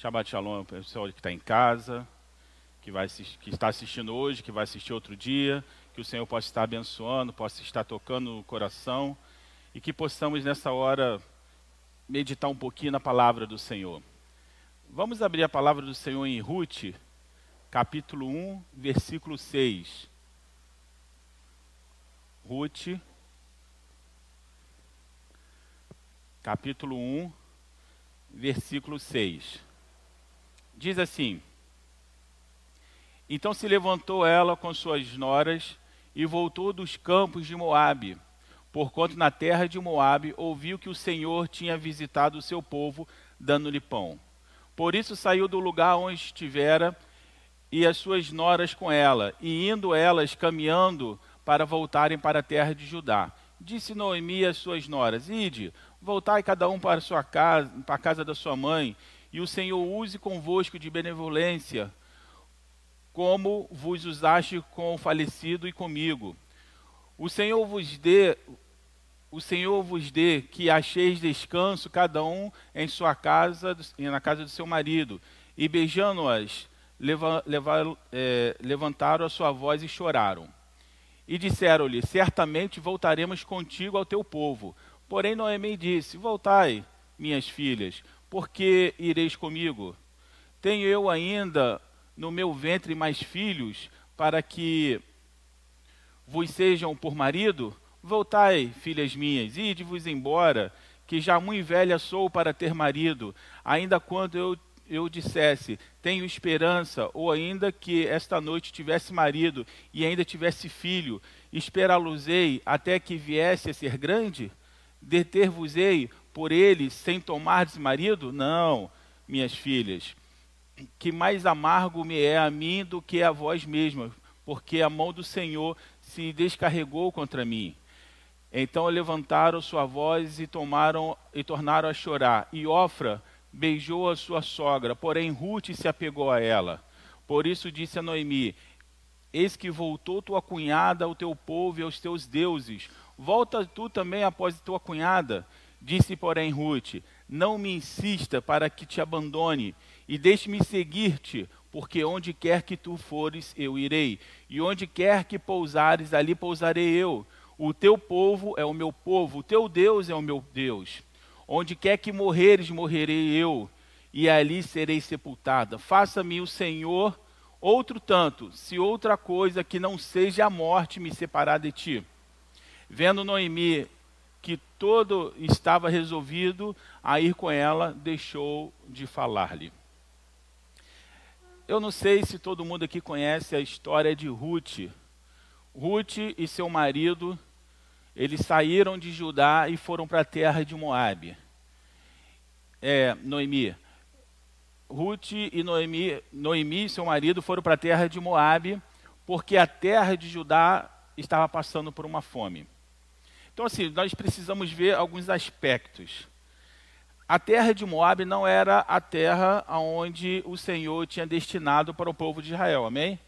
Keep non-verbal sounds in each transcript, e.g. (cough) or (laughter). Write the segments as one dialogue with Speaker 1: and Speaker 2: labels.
Speaker 1: Shabbat Shalom, pessoal que está em casa, que, vai, que está assistindo hoje, que vai assistir outro dia. Que o Senhor possa estar abençoando, possa estar tocando no coração e que possamos nessa hora meditar um pouquinho na palavra do Senhor. Vamos abrir a palavra do Senhor em Ruth, capítulo 1, versículo 6. Ruth, capítulo 1, versículo 6. Diz assim: Então se levantou ela com suas noras e voltou dos campos de Moabe, porquanto na terra de Moabe ouviu que o Senhor tinha visitado o seu povo, dando-lhe pão. Por isso saiu do lugar onde estivera e as suas noras com ela, e indo elas caminhando para voltarem para a terra de Judá. Disse Noemi às suas noras: Ide, voltai cada um para sua casa, para a casa da sua mãe, e o Senhor use convosco de benevolência, como vos usaste com o falecido e comigo. O Senhor vos dê, o Senhor vos dê que acheis descanso cada um em sua casa e na casa do seu marido. E beijando-as, leva, leva, é, levantaram a sua voz e choraram. E disseram-lhe: Certamente voltaremos contigo ao teu povo. Porém Noemi disse: Voltai, minhas filhas, porque ireis comigo? Tenho eu ainda no meu ventre mais filhos, para que vos sejam por marido? Voltai, filhas minhas, ide-vos embora, que já muito velha sou para ter marido, ainda quando eu, eu dissesse, tenho esperança, ou ainda que esta noite tivesse marido e ainda tivesse filho, esperá-los-ei até que viesse a ser grande? Deter-vos-ei por ele sem tomar marido? Não, minhas filhas, que mais amargo me é a mim do que a vós mesmas, porque a mão do Senhor se descarregou contra mim. Então levantaram sua voz e tomaram e tornaram a chorar. E Ofra beijou a sua sogra, porém Ruth se apegou a ela. Por isso disse a Noemi: Eis que voltou tua cunhada ao teu povo e aos teus deuses. Volta tu também após tua cunhada. Disse, porém, Ruth: Não me insista para que te abandone, e deixe-me seguir-te, porque onde quer que tu fores, eu irei, e onde quer que pousares, ali pousarei eu. O teu povo é o meu povo, o teu Deus é o meu Deus. Onde quer que morreres, morrerei eu, e ali serei sepultada. Faça-me o Senhor outro tanto, se outra coisa que não seja a morte me separar de ti. Vendo Noemi que todo estava resolvido a ir com ela, deixou de falar-lhe. Eu não sei se todo mundo aqui conhece a história de Ruth. Ruth e seu marido, eles saíram de Judá e foram para a terra de Moabe. É, Noemi. Ruth e Noemi, Noemi e seu marido foram para a terra de Moabe, porque a terra de Judá estava passando por uma fome. Então, assim, nós precisamos ver alguns aspectos. A terra de Moab não era a terra onde o Senhor tinha destinado para o povo de Israel, amém?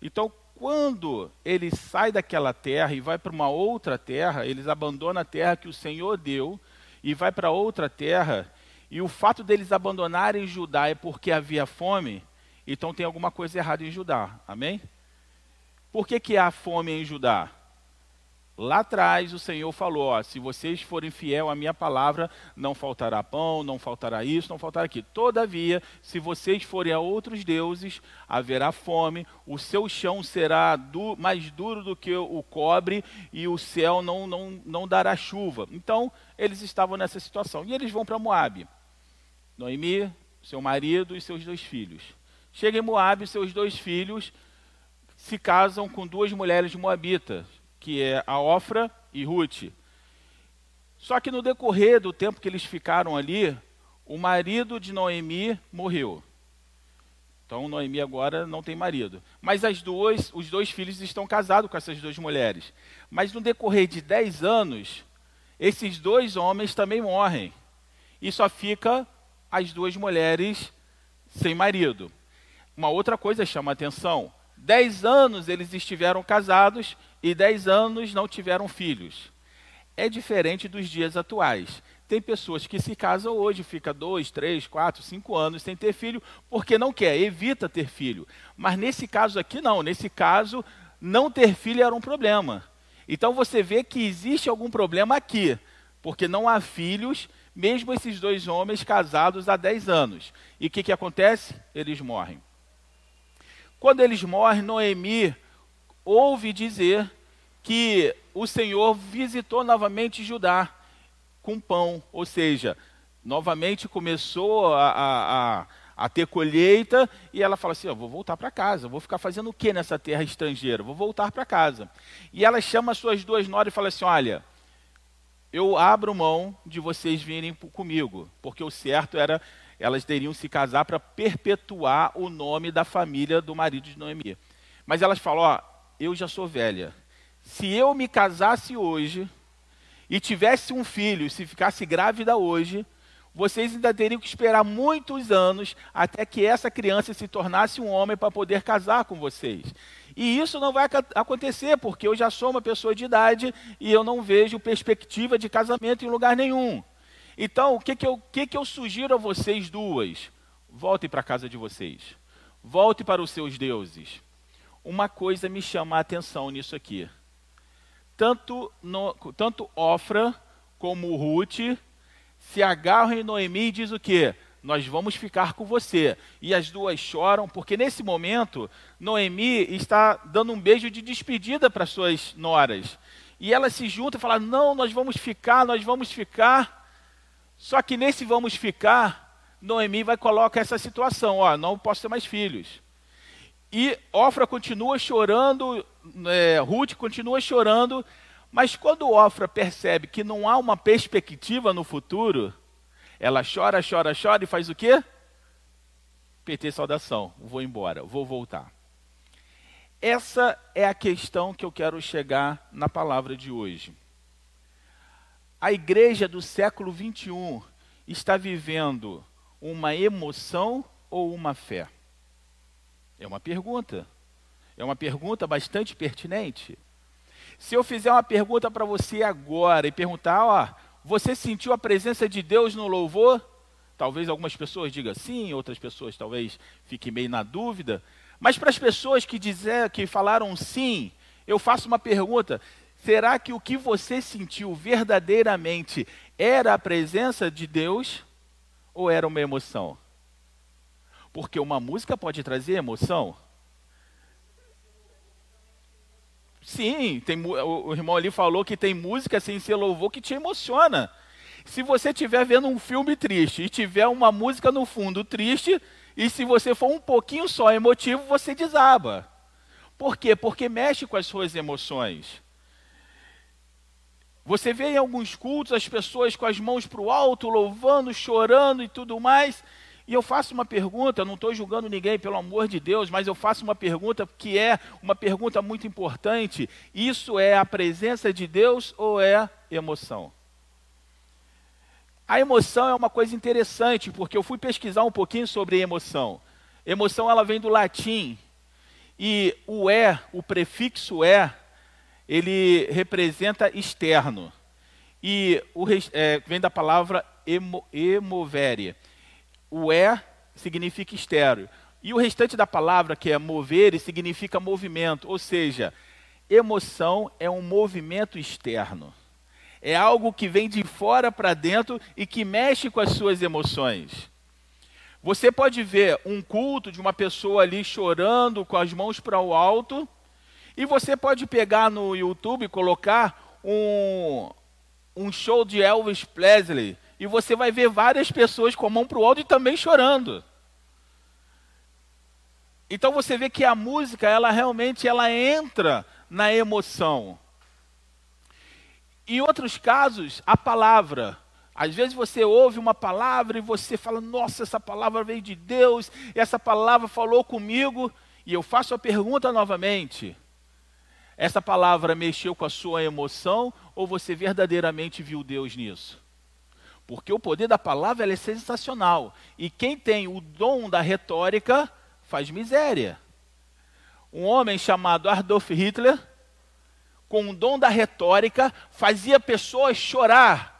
Speaker 1: Então, quando ele sai daquela terra e vai para uma outra terra, eles abandonam a terra que o Senhor deu e vai para outra terra, e o fato deles abandonarem Judá é porque havia fome, então tem alguma coisa errada em Judá, amém? Por que, que há fome em Judá? Lá atrás o Senhor falou: ó, se vocês forem fiel à minha palavra, não faltará pão, não faltará isso, não faltará aquilo. Todavia, se vocês forem a outros deuses, haverá fome, o seu chão será du mais duro do que o cobre e o céu não, não, não dará chuva. Então, eles estavam nessa situação. E eles vão para Moabe. Noemi, seu marido e seus dois filhos. Chega em Moabe, seus dois filhos se casam com duas mulheres moabitas que é a Ofra e Ruth. Só que no decorrer do tempo que eles ficaram ali, o marido de Noemi morreu. Então Noemi agora não tem marido. Mas as duas, os dois filhos estão casados com essas duas mulheres. Mas no decorrer de dez anos, esses dois homens também morrem. E só fica as duas mulheres sem marido. Uma outra coisa chama atenção. Dez anos eles estiveram casados e dez anos não tiveram filhos. É diferente dos dias atuais. tem pessoas que se casam hoje, fica dois, três, quatro, cinco anos sem ter filho, porque não quer, evita ter filho. Mas nesse caso aqui não, nesse caso não ter filho era um problema. Então você vê que existe algum problema aqui, porque não há filhos, mesmo esses dois homens casados há 10 anos. E o que, que acontece? Eles morrem. Quando eles morrem, Noemi ouve dizer que o Senhor visitou novamente Judá com pão, ou seja, novamente começou a, a, a, a ter colheita e ela fala assim: oh, vou voltar para casa, vou ficar fazendo o que nessa terra estrangeira? Vou voltar para casa. E ela chama as suas duas noras e fala assim: olha, eu abro mão de vocês virem comigo, porque o certo era elas teriam se casar para perpetuar o nome da família do marido de Noemi. Mas elas falam: ó, eu já sou velha. Se eu me casasse hoje e tivesse um filho, se ficasse grávida hoje, vocês ainda teriam que esperar muitos anos até que essa criança se tornasse um homem para poder casar com vocês. E isso não vai acontecer, porque eu já sou uma pessoa de idade e eu não vejo perspectiva de casamento em lugar nenhum. Então, o que, que, eu, que, que eu sugiro a vocês duas? Voltem para a casa de vocês. Volte para os seus deuses. Uma coisa me chama a atenção nisso aqui. Tanto, no, tanto Ofra como Ruth se agarram em Noemi e diz o quê? Nós vamos ficar com você. E as duas choram, porque nesse momento, Noemi está dando um beijo de despedida para suas noras. E elas se juntam e falam: Não, nós vamos ficar, nós vamos ficar. Só que nesse vamos ficar, Noemi vai colocar essa situação: Ó, não posso ter mais filhos. E Ofra continua chorando, é, Ruth continua chorando, mas quando Ofra percebe que não há uma perspectiva no futuro, ela chora, chora, chora e faz o quê? PT saudação, vou embora, vou voltar. Essa é a questão que eu quero chegar na palavra de hoje. A igreja do século 21 está vivendo uma emoção ou uma fé? É uma pergunta. É uma pergunta bastante pertinente. Se eu fizer uma pergunta para você agora e perguntar, ó, você sentiu a presença de Deus no louvor? Talvez algumas pessoas digam sim, outras pessoas talvez fiquem meio na dúvida. Mas para as pessoas que dizer, que falaram sim, eu faço uma pergunta: será que o que você sentiu verdadeiramente era a presença de Deus ou era uma emoção? Porque uma música pode trazer emoção. Sim, tem, o, irmão ali falou que tem música sem ser louvor que te emociona. Se você estiver vendo um filme triste e tiver uma música no fundo triste, e se você for um pouquinho só emotivo, você desaba. Por quê? Porque mexe com as suas emoções. Você vê em alguns cultos as pessoas com as mãos para o alto, louvando, chorando e tudo mais, e eu faço uma pergunta, não estou julgando ninguém, pelo amor de Deus, mas eu faço uma pergunta que é uma pergunta muito importante: isso é a presença de Deus ou é emoção? A emoção é uma coisa interessante, porque eu fui pesquisar um pouquinho sobre emoção. Emoção ela vem do latim e o é, o prefixo é, ele representa externo. E o, é, vem da palavra emo, emovere o é significa estéreo. E o restante da palavra, que é mover, significa movimento, ou seja, emoção é um movimento externo. É algo que vem de fora para dentro e que mexe com as suas emoções. Você pode ver um culto de uma pessoa ali chorando com as mãos para o alto, e você pode pegar no YouTube e colocar um, um show de Elvis Presley e você vai ver várias pessoas com a mão para o alto e também chorando. Então você vê que a música, ela realmente ela entra na emoção. Em outros casos, a palavra. Às vezes você ouve uma palavra e você fala: "Nossa, essa palavra veio de Deus, essa palavra falou comigo". E eu faço a pergunta novamente: essa palavra mexeu com a sua emoção ou você verdadeiramente viu Deus nisso? Porque o poder da palavra é sensacional. E quem tem o dom da retórica faz miséria. Um homem chamado Adolf Hitler, com o dom da retórica, fazia pessoas chorar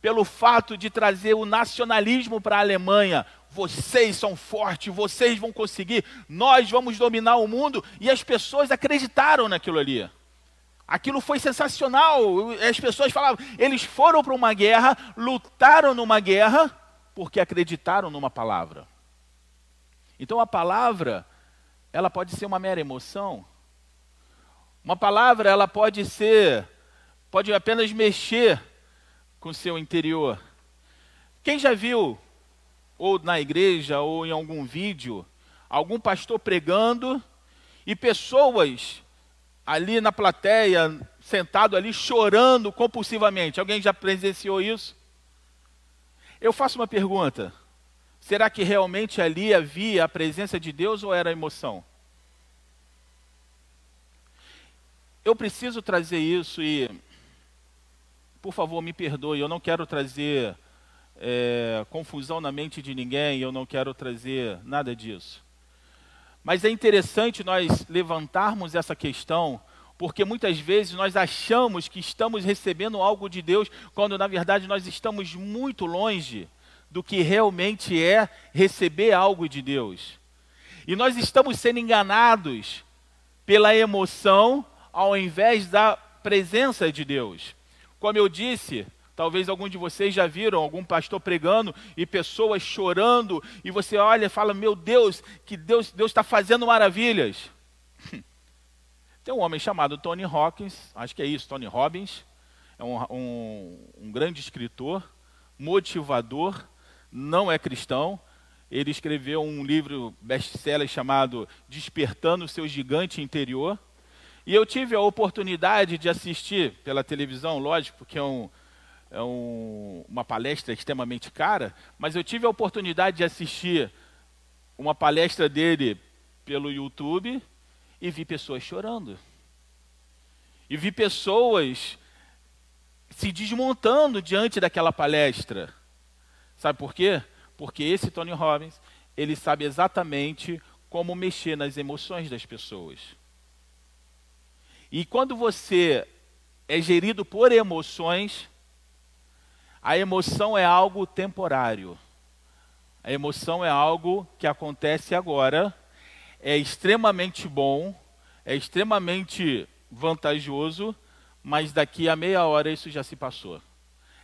Speaker 1: pelo fato de trazer o nacionalismo para a Alemanha. Vocês são fortes, vocês vão conseguir, nós vamos dominar o mundo. E as pessoas acreditaram naquilo ali. Aquilo foi sensacional. As pessoas falavam, eles foram para uma guerra, lutaram numa guerra, porque acreditaram numa palavra. Então a palavra, ela pode ser uma mera emoção. Uma palavra, ela pode ser, pode apenas mexer com o seu interior. Quem já viu, ou na igreja, ou em algum vídeo, algum pastor pregando e pessoas ali na plateia, sentado ali, chorando compulsivamente? Alguém já presenciou isso? Eu faço uma pergunta. Será que realmente ali havia a presença de Deus ou era emoção? Eu preciso trazer isso e por favor, me perdoe, eu não quero trazer é, confusão na mente de ninguém, eu não quero trazer nada disso. Mas é interessante nós levantarmos essa questão, porque muitas vezes nós achamos que estamos recebendo algo de Deus, quando na verdade nós estamos muito longe do que realmente é receber algo de Deus. E nós estamos sendo enganados pela emoção ao invés da presença de Deus. Como eu disse, talvez algum de vocês já viram algum pastor pregando e pessoas chorando, e você olha e fala: Meu Deus, que Deus está fazendo maravilhas. (laughs) Tem um homem chamado Tony Hawkins, acho que é isso, Tony Robbins, é um, um, um grande escritor, motivador, não é cristão. Ele escreveu um livro best-seller chamado Despertando o Seu Gigante Interior. E eu tive a oportunidade de assistir pela televisão, lógico, porque é, um, um, uma palestra extremamente cara, mas eu tive a oportunidade de assistir uma palestra dele pelo YouTube e vi pessoas chorando. E vi pessoas se desmontando diante daquela palestra. Sabe por quê? Porque esse Tony Robbins, ele sabe exatamente como mexer nas emoções das pessoas. E quando você é gerido por emoções, a emoção é algo temporário. A emoção é algo que acontece agora, é extremamente bom, é extremamente vantajoso, mas daqui a meia hora isso já se passou.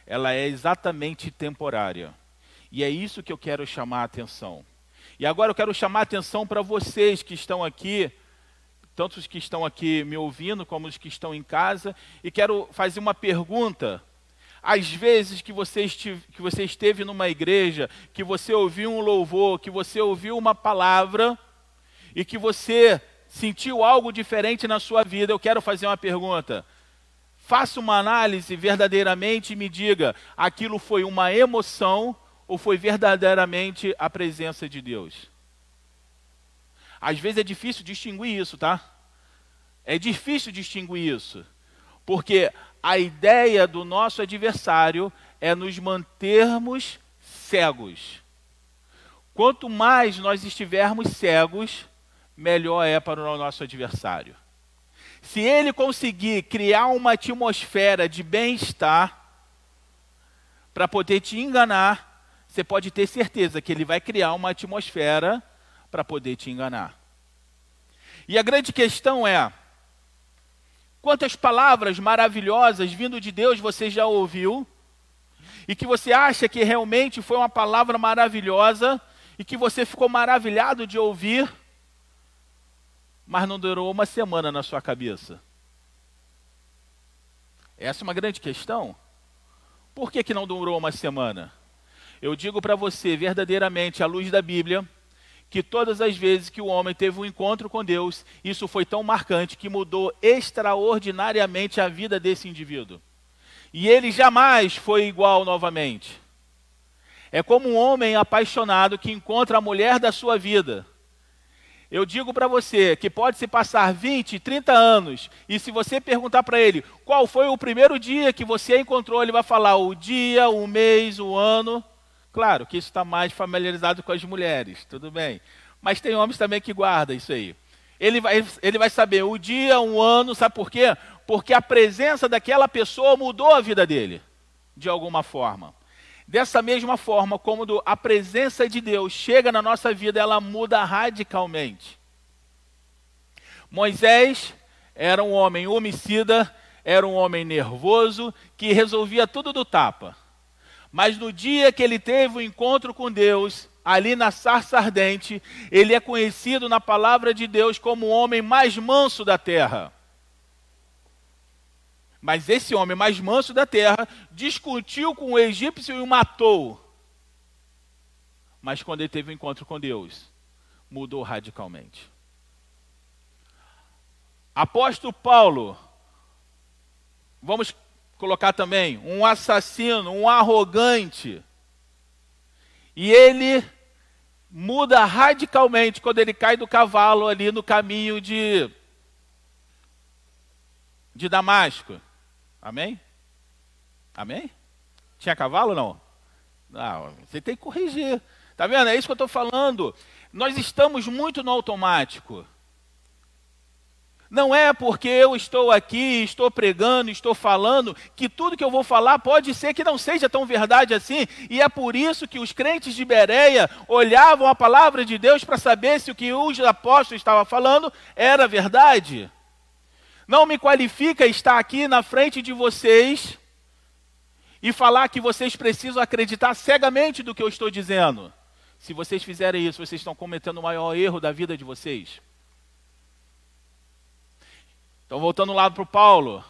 Speaker 1: Ela é exatamente temporária. E é isso que eu quero chamar a atenção. E agora eu quero chamar a atenção para vocês que estão aqui tanto os que estão aqui me ouvindo como os que estão em casa, e quero fazer uma pergunta. Às vezes que você, que você esteve numa igreja, que você ouviu um louvor, que você ouviu uma palavra, e que você sentiu algo diferente na sua vida, eu quero fazer uma pergunta. Faça uma análise verdadeiramente e me diga: aquilo foi uma emoção ou foi verdadeiramente a presença de Deus? Às vezes é difícil distinguir isso, tá? É difícil distinguir isso. Porque a ideia do nosso adversário é nos mantermos cegos. Quanto mais nós estivermos cegos, melhor é para o nosso adversário. Se ele conseguir criar uma atmosfera de bem-estar para poder te enganar, você pode ter certeza que ele vai criar uma atmosfera para poder te enganar. E a grande questão é: quantas palavras maravilhosas vindo de Deus você já ouviu? E que você acha que realmente foi uma palavra maravilhosa e que você ficou maravilhado de ouvir, mas não durou uma semana na sua cabeça? Essa é uma grande questão. Por que, que não durou uma semana? Eu digo para você, verdadeiramente, à luz da Bíblia, que todas as vezes que o homem teve um encontro com Deus, isso foi tão marcante que mudou extraordinariamente a vida desse indivíduo. E ele jamais foi igual novamente. É como um homem apaixonado que encontra a mulher da sua vida. Eu digo para você que pode se passar 20, 30 anos, e se você perguntar para ele qual foi o primeiro dia que você a encontrou, ele vai falar o dia, o mês, o ano. Claro que isso está mais familiarizado com as mulheres, tudo bem. Mas tem homens também que guardam isso aí. Ele vai, ele vai saber o dia, um ano, sabe por quê? Porque a presença daquela pessoa mudou a vida dele. de alguma forma. Dessa mesma forma, como a presença de Deus chega na nossa vida, ela muda radicalmente. Moisés era um homem homicida, era um homem nervoso, que resolvia tudo do tapa. Mas no dia que ele teve o um encontro com Deus, ali na sarça ardente, ele é conhecido na palavra de Deus como o homem mais manso da terra. Mas esse homem mais manso da terra discutiu com o egípcio e o matou. Mas quando ele teve o um encontro com Deus, mudou radicalmente. Apóstolo Paulo, vamos colocar também, um assassino, um arrogante. E ele muda radicalmente quando ele cai do cavalo ali no caminho de, de Damasco. Amém? Amém? Tinha cavalo não? Não, você tem que corrigir. Tá vendo? É isso que eu estou falando. Nós estamos muito no automático. Não é porque eu estou aqui, estou pregando, estou falando, que tudo que eu vou falar pode ser que não seja tão verdade assim, e é por isso que os crentes de Bereia olhavam a palavra de Deus para saber se o que os apóstolos estavam falando era verdade. Não me qualifica estar aqui na frente de vocês e falar que vocês precisam acreditar cegamente do que eu estou dizendo. Se vocês fizerem isso, vocês estão cometendo o maior erro da vida de vocês. Então, voltando lá para o Paulo,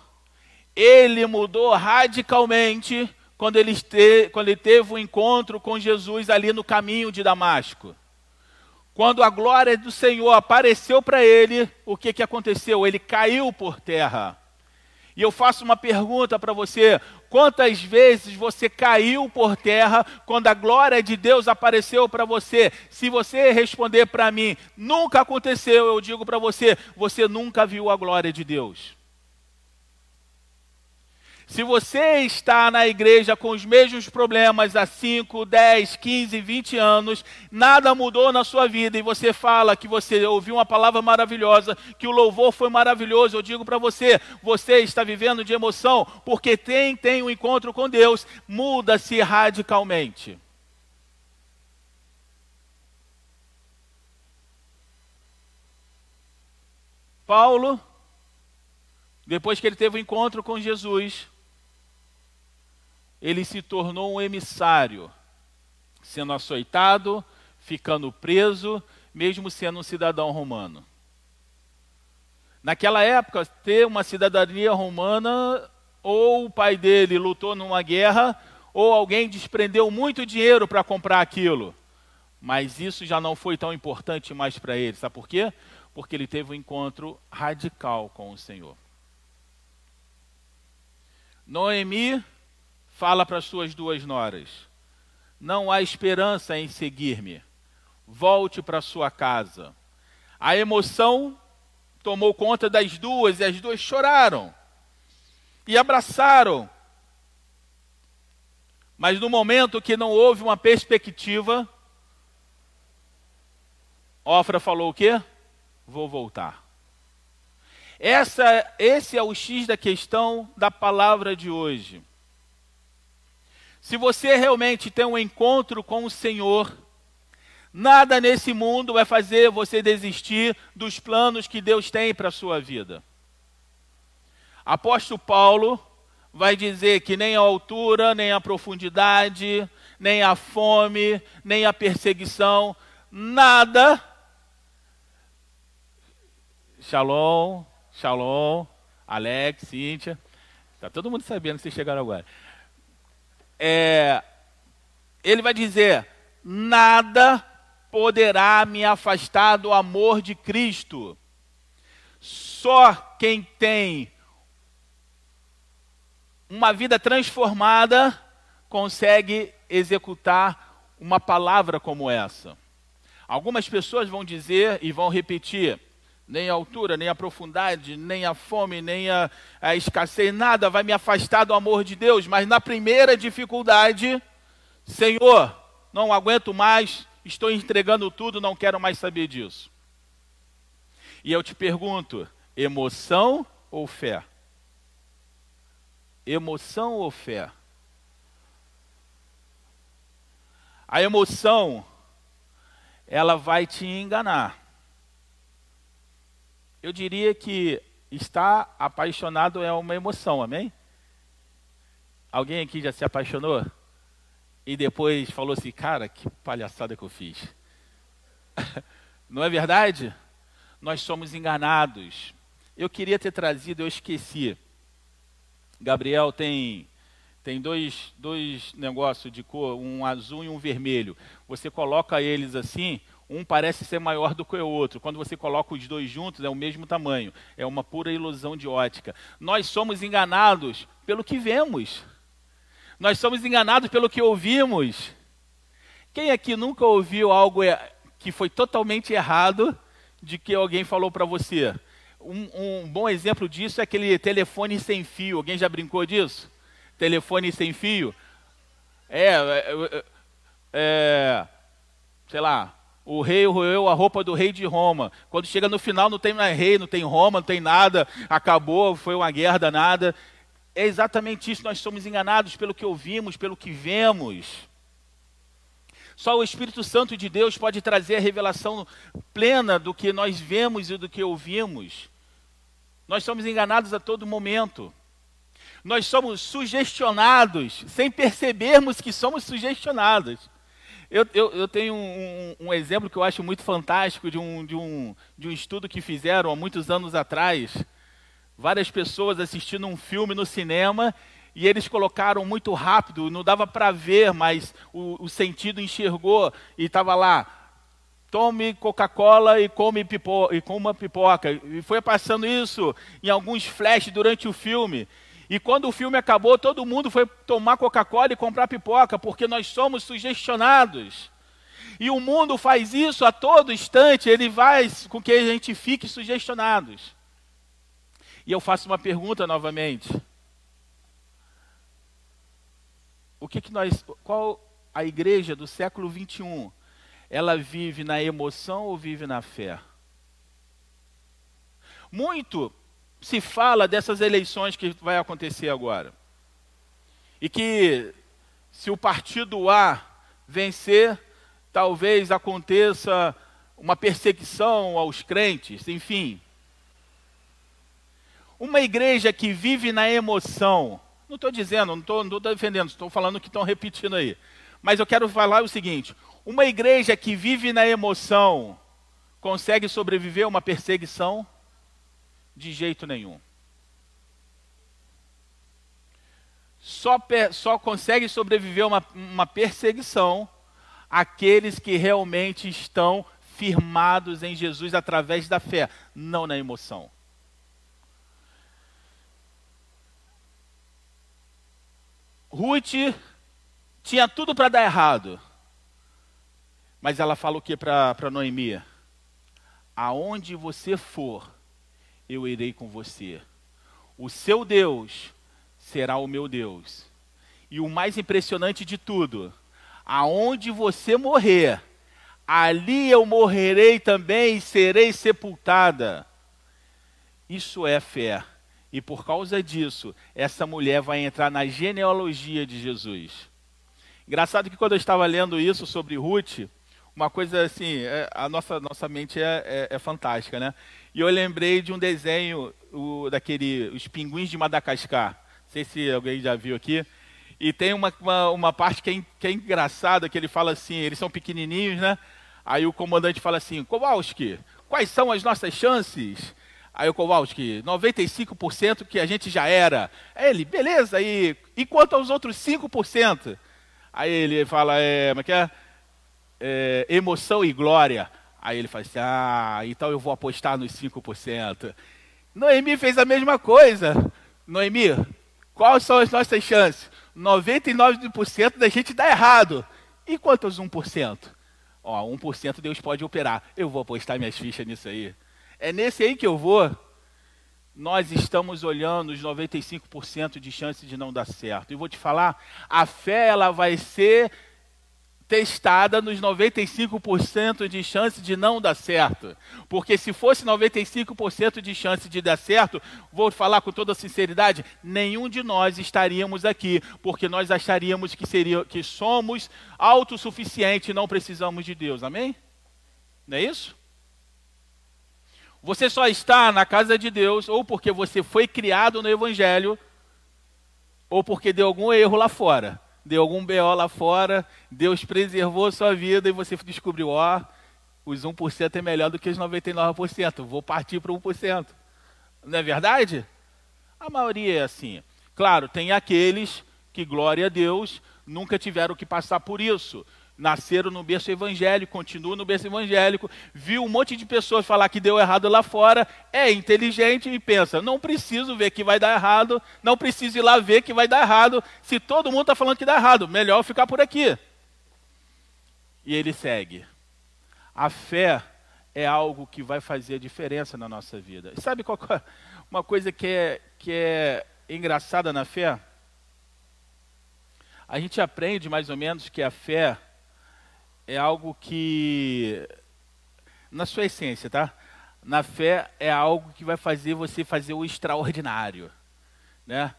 Speaker 1: ele mudou radicalmente quando ele, te, quando ele teve o um encontro com Jesus ali no caminho de Damasco. Quando a glória do Senhor apareceu para ele, o que, que aconteceu? Ele caiu por terra. E eu faço uma pergunta para você: quantas vezes você caiu por terra quando a glória de Deus apareceu para você? Se você responder para mim, nunca aconteceu, eu digo para você, você nunca viu a glória de Deus. Se você está na igreja com os mesmos problemas há 5, 10, 15, 20 anos, nada mudou na sua vida e você fala que você ouviu uma palavra maravilhosa, que o louvor foi maravilhoso, eu digo para você, você está vivendo de emoção, porque tem tem um encontro com Deus, muda-se radicalmente. Paulo, depois que ele teve o um encontro com Jesus, ele se tornou um emissário, sendo açoitado, ficando preso, mesmo sendo um cidadão romano. Naquela época, ter uma cidadania romana, ou o pai dele lutou numa guerra, ou alguém desprendeu muito dinheiro para comprar aquilo. Mas isso já não foi tão importante mais para ele. Sabe por quê? Porque ele teve um encontro radical com o Senhor. Noemi fala para as suas duas noras: Não há esperança em seguir-me. Volte para sua casa. A emoção tomou conta das duas e as duas choraram e abraçaram. Mas no momento que não houve uma perspectiva, Ofra falou o quê? Vou voltar. Essa, esse é o X da questão da palavra de hoje. Se você realmente tem um encontro com o Senhor, nada nesse mundo vai fazer você desistir dos planos que Deus tem para a sua vida. Apóstolo Paulo vai dizer que nem a altura, nem a profundidade, nem a fome, nem a perseguição, nada. Shalom, shalom, Alex, Cíntia. Está todo mundo sabendo que vocês chegaram agora é, ele vai dizer: nada poderá me afastar do amor de Cristo. Só quem tem uma vida transformada consegue executar uma palavra como essa. Algumas pessoas vão dizer e vão repetir: nem a altura, nem a profundidade, nem a fome, nem a, a escassez, nada vai me afastar do amor de Deus. Mas na primeira dificuldade, Senhor, não aguento mais, estou entregando tudo, não quero mais saber disso. E eu te pergunto: emoção ou fé? Emoção ou fé? A emoção, ela vai te enganar. Eu diria que estar apaixonado é uma emoção, amém? Alguém aqui já se apaixonou? E depois falou assim, cara, que palhaçada que eu fiz. (laughs) Não é verdade? Nós somos enganados. Eu queria ter trazido, eu esqueci. Gabriel tem tem dois, dois negócios de cor, um azul e um vermelho. Você coloca eles assim, um parece ser maior do que o outro. Quando você coloca os dois juntos, é o mesmo tamanho. É uma pura ilusão de ótica. Nós somos enganados pelo que vemos. Nós somos enganados pelo que ouvimos. Quem aqui nunca ouviu algo que foi totalmente errado de que alguém falou para você? Um, um bom exemplo disso é aquele telefone sem fio. Alguém já brincou disso? telefone sem fio. É, é, é, é, sei lá, o rei roeu a roupa do rei de Roma. Quando chega no final não tem mais rei, não tem Roma, não tem nada, acabou, foi uma guerra danada. É exatamente isso, nós somos enganados pelo que ouvimos, pelo que vemos. Só o Espírito Santo de Deus pode trazer a revelação plena do que nós vemos e do que ouvimos. Nós somos enganados a todo momento nós somos sugestionados sem percebermos que somos sugestionados. Eu, eu, eu tenho um, um, um, exemplo que eu acho muito fantástico de um, de, um, de um estudo que fizeram há muitos anos atrás. Várias pessoas assistindo um filme no cinema e eles colocaram muito rápido, não dava para ver, mas o, o sentido enxergou e estava lá tome Coca-Cola e come pipo e coma pipoca. E foi passando isso em alguns flashes durante o filme. E quando o filme acabou, todo mundo foi tomar Coca-Cola e comprar pipoca, porque nós somos sugestionados. E o mundo faz isso a todo instante, ele vai com que a gente fique sugestionados. E eu faço uma pergunta novamente. O que, que nós. Qual a igreja do século 21? Ela vive na emoção ou vive na fé? Muito se fala dessas eleições que vai acontecer agora. E que se o partido A vencer, talvez aconteça uma perseguição aos crentes, enfim. Uma igreja que vive na emoção, não estou dizendo, não estou defendendo, estou falando que estão repetindo aí. Mas eu quero falar o seguinte: uma igreja que vive na emoção consegue sobreviver a uma perseguição? De jeito nenhum. Só, só consegue sobreviver uma, uma perseguição aqueles que realmente estão firmados em Jesus através da fé, não na emoção. Ruth tinha tudo para dar errado. Mas ela fala o que para Noemi? Aonde você for, eu irei com você. O seu Deus será o meu Deus. E o mais impressionante de tudo, aonde você morrer, ali eu morrerei também e serei sepultada. Isso é fé. E por causa disso, essa mulher vai entrar na genealogia de Jesus. Engraçado que quando eu estava lendo isso sobre Ruth, uma coisa assim, é, a nossa, nossa mente é, é, é fantástica, né? E eu lembrei de um desenho o, daquele, os pinguins de Madagascar. Não sei se alguém já viu aqui. E tem uma, uma, uma parte que é, que é engraçada, que ele fala assim, eles são pequenininhos, né? Aí o comandante fala assim, Kowalski, quais são as nossas chances? Aí o Kowalski, 95% que a gente já era. Aí ele, beleza, e, e quanto aos outros 5%? Aí ele fala, é, como é que é? É emoção e glória. Aí ele fala assim: ah, então eu vou apostar nos 5%. Noemi fez a mesma coisa. Noemi, quais são as nossas chances? 99% da gente dá errado. E quantos 1%? Ó, 1% Deus pode operar. Eu vou apostar minhas fichas nisso aí. É nesse aí que eu vou. Nós estamos olhando os 95% de chance de não dar certo. E vou te falar, a fé ela vai ser testada nos 95% de chance de não dar certo. Porque se fosse 95% de chance de dar certo, vou falar com toda sinceridade, nenhum de nós estaríamos aqui, porque nós acharíamos que seria que somos autossuficientes e não precisamos de Deus. Amém? Não é isso? Você só está na casa de Deus ou porque você foi criado no evangelho ou porque deu algum erro lá fora deu algum BO lá fora, Deus preservou sua vida e você descobriu, ó, os 1% é melhor do que os 99%, vou partir para 1%. Não é verdade? A maioria é assim. Claro, tem aqueles que, glória a Deus, nunca tiveram que passar por isso nasceram no berço evangélico, continuam no berço evangélico, viu um monte de pessoas falar que deu errado lá fora, é inteligente e pensa: não preciso ver que vai dar errado, não preciso ir lá ver que vai dar errado. Se todo mundo está falando que dá errado, melhor ficar por aqui. E ele segue. A fé é algo que vai fazer a diferença na nossa vida. E sabe qual é uma coisa que é, que é engraçada na fé? A gente aprende mais ou menos que a fé é algo que, na sua essência, tá? Na fé é algo que vai fazer você fazer o extraordinário, né?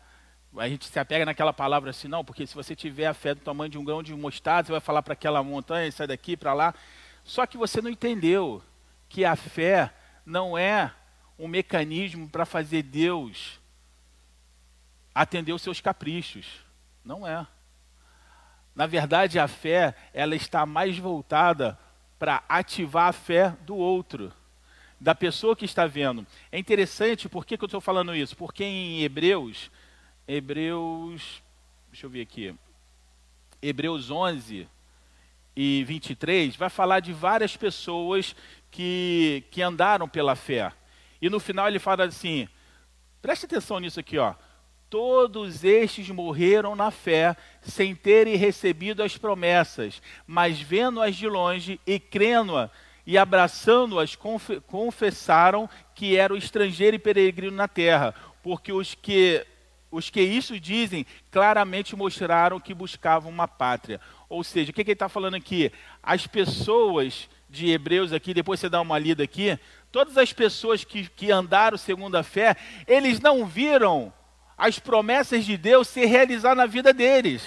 Speaker 1: A gente se apega naquela palavra assim, não, porque se você tiver a fé do tamanho de um grão de mostarda, você vai falar para aquela montanha, sai daqui, para lá. Só que você não entendeu que a fé não é um mecanismo para fazer Deus atender os seus caprichos. Não é. Na verdade, a fé, ela está mais voltada para ativar a fé do outro, da pessoa que está vendo. É interessante, por que, que eu estou falando isso? Porque em Hebreus, Hebreus, deixa eu ver aqui, Hebreus 11 e 23, vai falar de várias pessoas que, que andaram pela fé. E no final ele fala assim, preste atenção nisso aqui, ó todos estes morreram na fé, sem terem recebido as promessas, mas vendo-as de longe e crendo-a e abraçando-as, confessaram que era o estrangeiro e peregrino na terra, porque os que os que isso dizem claramente mostraram que buscavam uma pátria. Ou seja, o que, que ele está falando aqui? As pessoas de Hebreus aqui, depois você dá uma lida aqui, todas as pessoas que, que andaram segundo a fé, eles não viram as promessas de Deus se realizar na vida deles.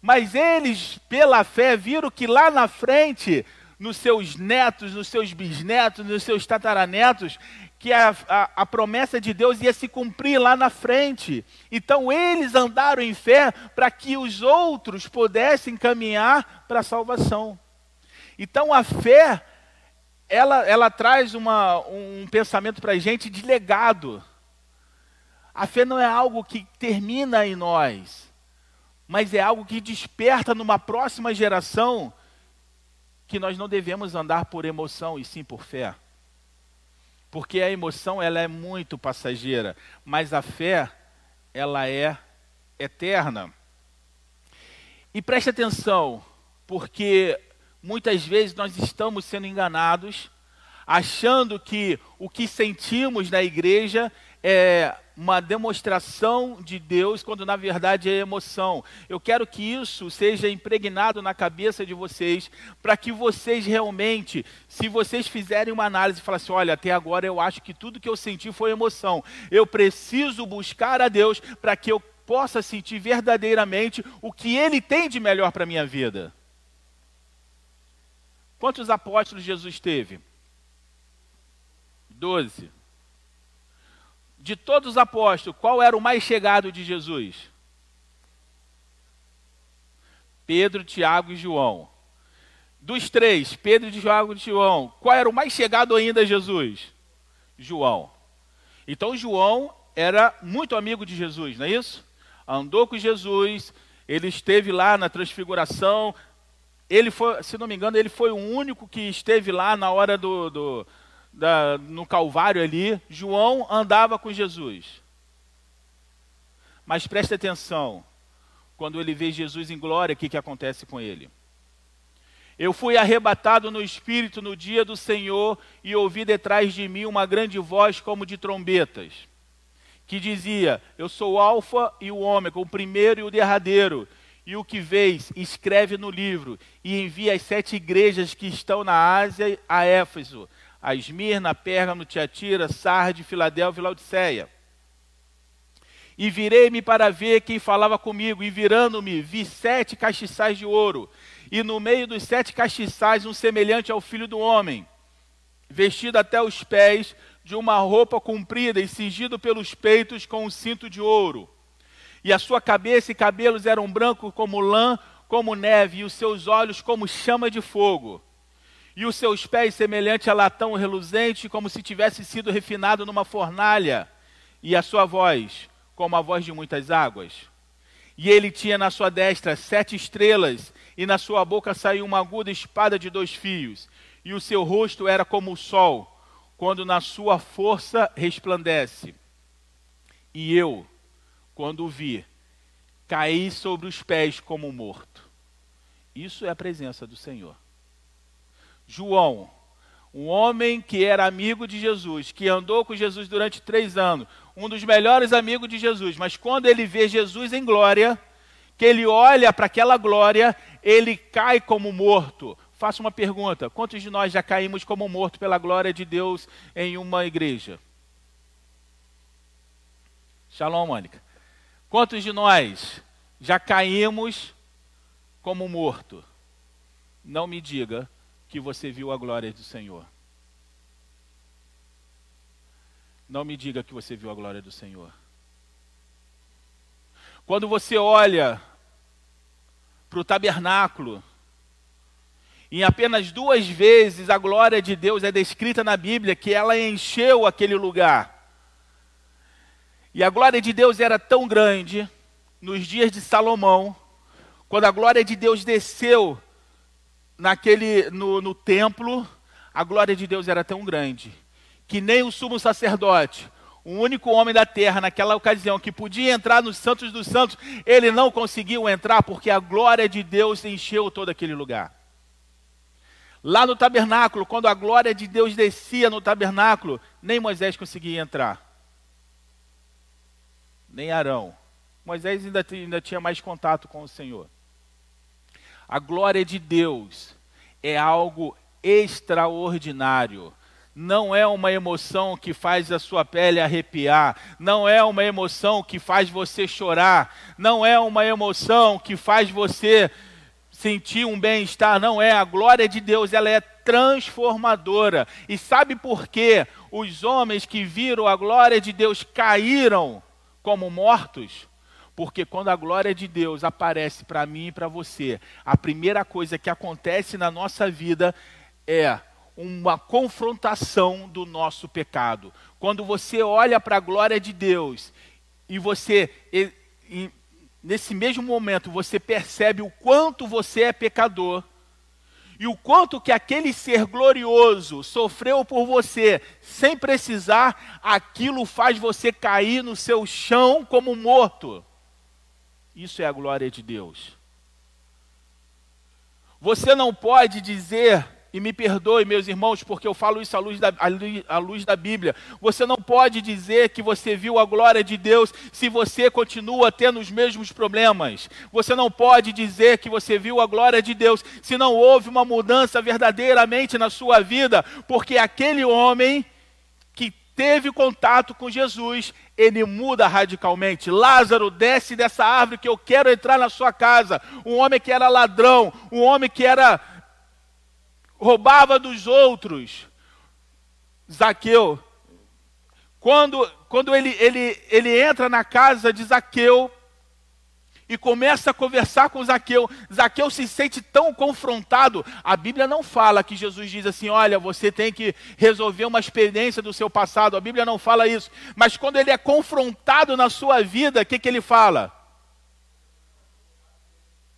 Speaker 1: Mas eles, pela fé, viram que lá na frente, nos seus netos, nos seus bisnetos, nos seus tataranetos, que a, a, a, promessa de Deus ia se cumprir lá na frente. Então eles andaram em fé para que os outros pudessem caminhar para a salvação. Então a fé, ela, ela traz uma, um pensamento para a gente de legado. A fé não é algo que termina em nós, mas é algo que desperta numa próxima geração que nós não devemos andar por emoção e sim por fé. Porque a emoção ela é muito passageira, mas a fé ela é eterna. E preste atenção, porque muitas vezes nós estamos sendo enganados, achando que o que sentimos na igreja é uma demonstração de Deus, quando na verdade é emoção. Eu quero que isso seja impregnado na cabeça de vocês, para que vocês realmente, se vocês fizerem uma análise e falar assim: olha, até agora eu acho que tudo que eu senti foi emoção. Eu preciso buscar a Deus para que eu possa sentir verdadeiramente o que Ele tem de melhor para a minha vida. Quantos apóstolos Jesus teve? Doze de todos os apóstolos, qual era o mais chegado de Jesus? Pedro, Tiago e João. Dos três, Pedro, Tiago e João, qual era o mais chegado ainda a Jesus? João. Então João era muito amigo de Jesus, não é isso? Andou com Jesus, ele esteve lá na transfiguração. Ele foi, se não me engano, ele foi o único que esteve lá na hora do, do da, no Calvário ali, João andava com Jesus. Mas preste atenção, quando ele vê Jesus em glória, o que, que acontece com ele? Eu fui arrebatado no espírito no dia do Senhor e ouvi detrás de mim uma grande voz como de trombetas, que dizia: Eu sou o Alfa e o Ômega, o primeiro e o derradeiro, E o que vês, escreve no livro e envia às sete igrejas que estão na Ásia a Éfeso, a Esmirna, Pérgamo, Tiatira, Sarde, Filadélfia e Laodiceia. E virei-me para ver quem falava comigo, e virando-me, vi sete castiçais de ouro, e no meio dos sete castiçais um semelhante ao filho do homem, vestido até os pés de uma roupa comprida e cingido pelos peitos com um cinto de ouro. E a sua cabeça e cabelos eram brancos como lã, como neve, e os seus olhos como chama de fogo. E os seus pés semelhante a latão reluzente, como se tivesse sido refinado numa fornalha. E a sua voz, como a voz de muitas águas. E ele tinha na sua destra sete estrelas, e na sua boca saiu uma aguda espada de dois fios. E o seu rosto era como o sol, quando na sua força resplandece. E eu, quando o vi, caí sobre os pés como morto. Isso é a presença do Senhor. João, um homem que era amigo de Jesus, que andou com Jesus durante três anos, um dos melhores amigos de Jesus, mas quando ele vê Jesus em glória, que ele olha para aquela glória, ele cai como morto. Faço uma pergunta: quantos de nós já caímos como morto pela glória de Deus em uma igreja? Shalom, Mônica. Quantos de nós já caímos como morto? Não me diga que você viu a glória do Senhor. Não me diga que você viu a glória do Senhor. Quando você olha para o tabernáculo, em apenas duas vezes a glória de Deus é descrita na Bíblia que ela encheu aquele lugar. E a glória de Deus era tão grande nos dias de Salomão, quando a glória de Deus desceu naquele no, no templo, a glória de Deus era tão grande que nem o sumo sacerdote, o único homem da terra naquela ocasião que podia entrar nos santos dos santos, ele não conseguiu entrar porque a glória de Deus encheu todo aquele lugar. Lá no tabernáculo, quando a glória de Deus descia no tabernáculo, nem Moisés conseguia entrar nem Arão. Moisés ainda, ainda tinha mais contato com o Senhor. A glória de Deus é algo extraordinário. Não é uma emoção que faz a sua pele arrepiar, não é uma emoção que faz você chorar, não é uma emoção que faz você sentir um bem-estar, não é. A glória de Deus, ela é transformadora. E sabe por quê? Os homens que viram a glória de Deus caíram como mortos, porque quando a glória de Deus aparece para mim e para você, a primeira coisa que acontece na nossa vida é uma confrontação do nosso pecado. Quando você olha para a glória de Deus e você, e, e, nesse mesmo momento, você percebe o quanto você é pecador, e o quanto que aquele ser glorioso sofreu por você, sem precisar, aquilo faz você cair no seu chão como morto. Isso é a glória de Deus. Você não pode dizer e me perdoe, meus irmãos, porque eu falo isso à luz, da, à luz da Bíblia. Você não pode dizer que você viu a glória de Deus se você continua tendo os mesmos problemas. Você não pode dizer que você viu a glória de Deus se não houve uma mudança verdadeiramente na sua vida, porque aquele homem teve contato com Jesus, ele muda radicalmente. Lázaro, desce dessa árvore que eu quero entrar na sua casa. Um homem que era ladrão, um homem que era roubava dos outros. Zaqueu, quando, quando ele, ele, ele entra na casa de Zaqueu e começa a conversar com Zaqueu, Zaqueu se sente tão confrontado. A Bíblia não fala que Jesus diz assim: olha, você tem que resolver uma experiência do seu passado. A Bíblia não fala isso. Mas quando ele é confrontado na sua vida, o que, que ele fala?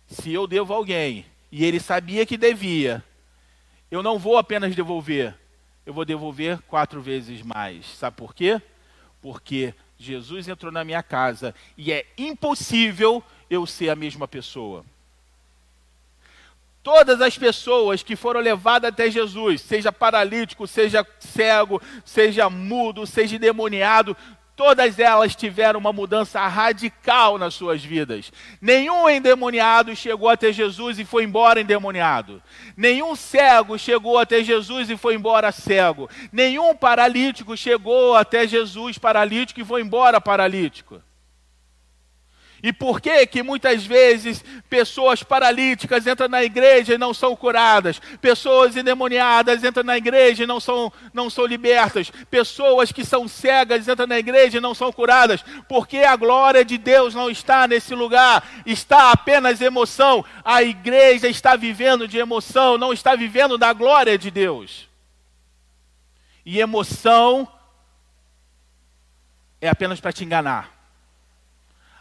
Speaker 1: Se eu devo alguém, e ele sabia que devia, eu não vou apenas devolver, eu vou devolver quatro vezes mais. Sabe por quê? Porque Jesus entrou na minha casa e é impossível eu ser a mesma pessoa. Todas as pessoas que foram levadas até Jesus, seja paralítico, seja cego, seja mudo, seja endemoniado, todas elas tiveram uma mudança radical nas suas vidas. Nenhum endemoniado chegou até Jesus e foi embora endemoniado. Nenhum cego chegou até Jesus e foi embora cego. Nenhum paralítico chegou até Jesus paralítico e foi embora paralítico. E por que que muitas vezes pessoas paralíticas entram na igreja e não são curadas? Pessoas endemoniadas entram na igreja e não são, não são libertas? Pessoas que são cegas entram na igreja e não são curadas? Porque a glória de Deus não está nesse lugar, está apenas emoção. A igreja está vivendo de emoção, não está vivendo da glória de Deus. E emoção é apenas para te enganar.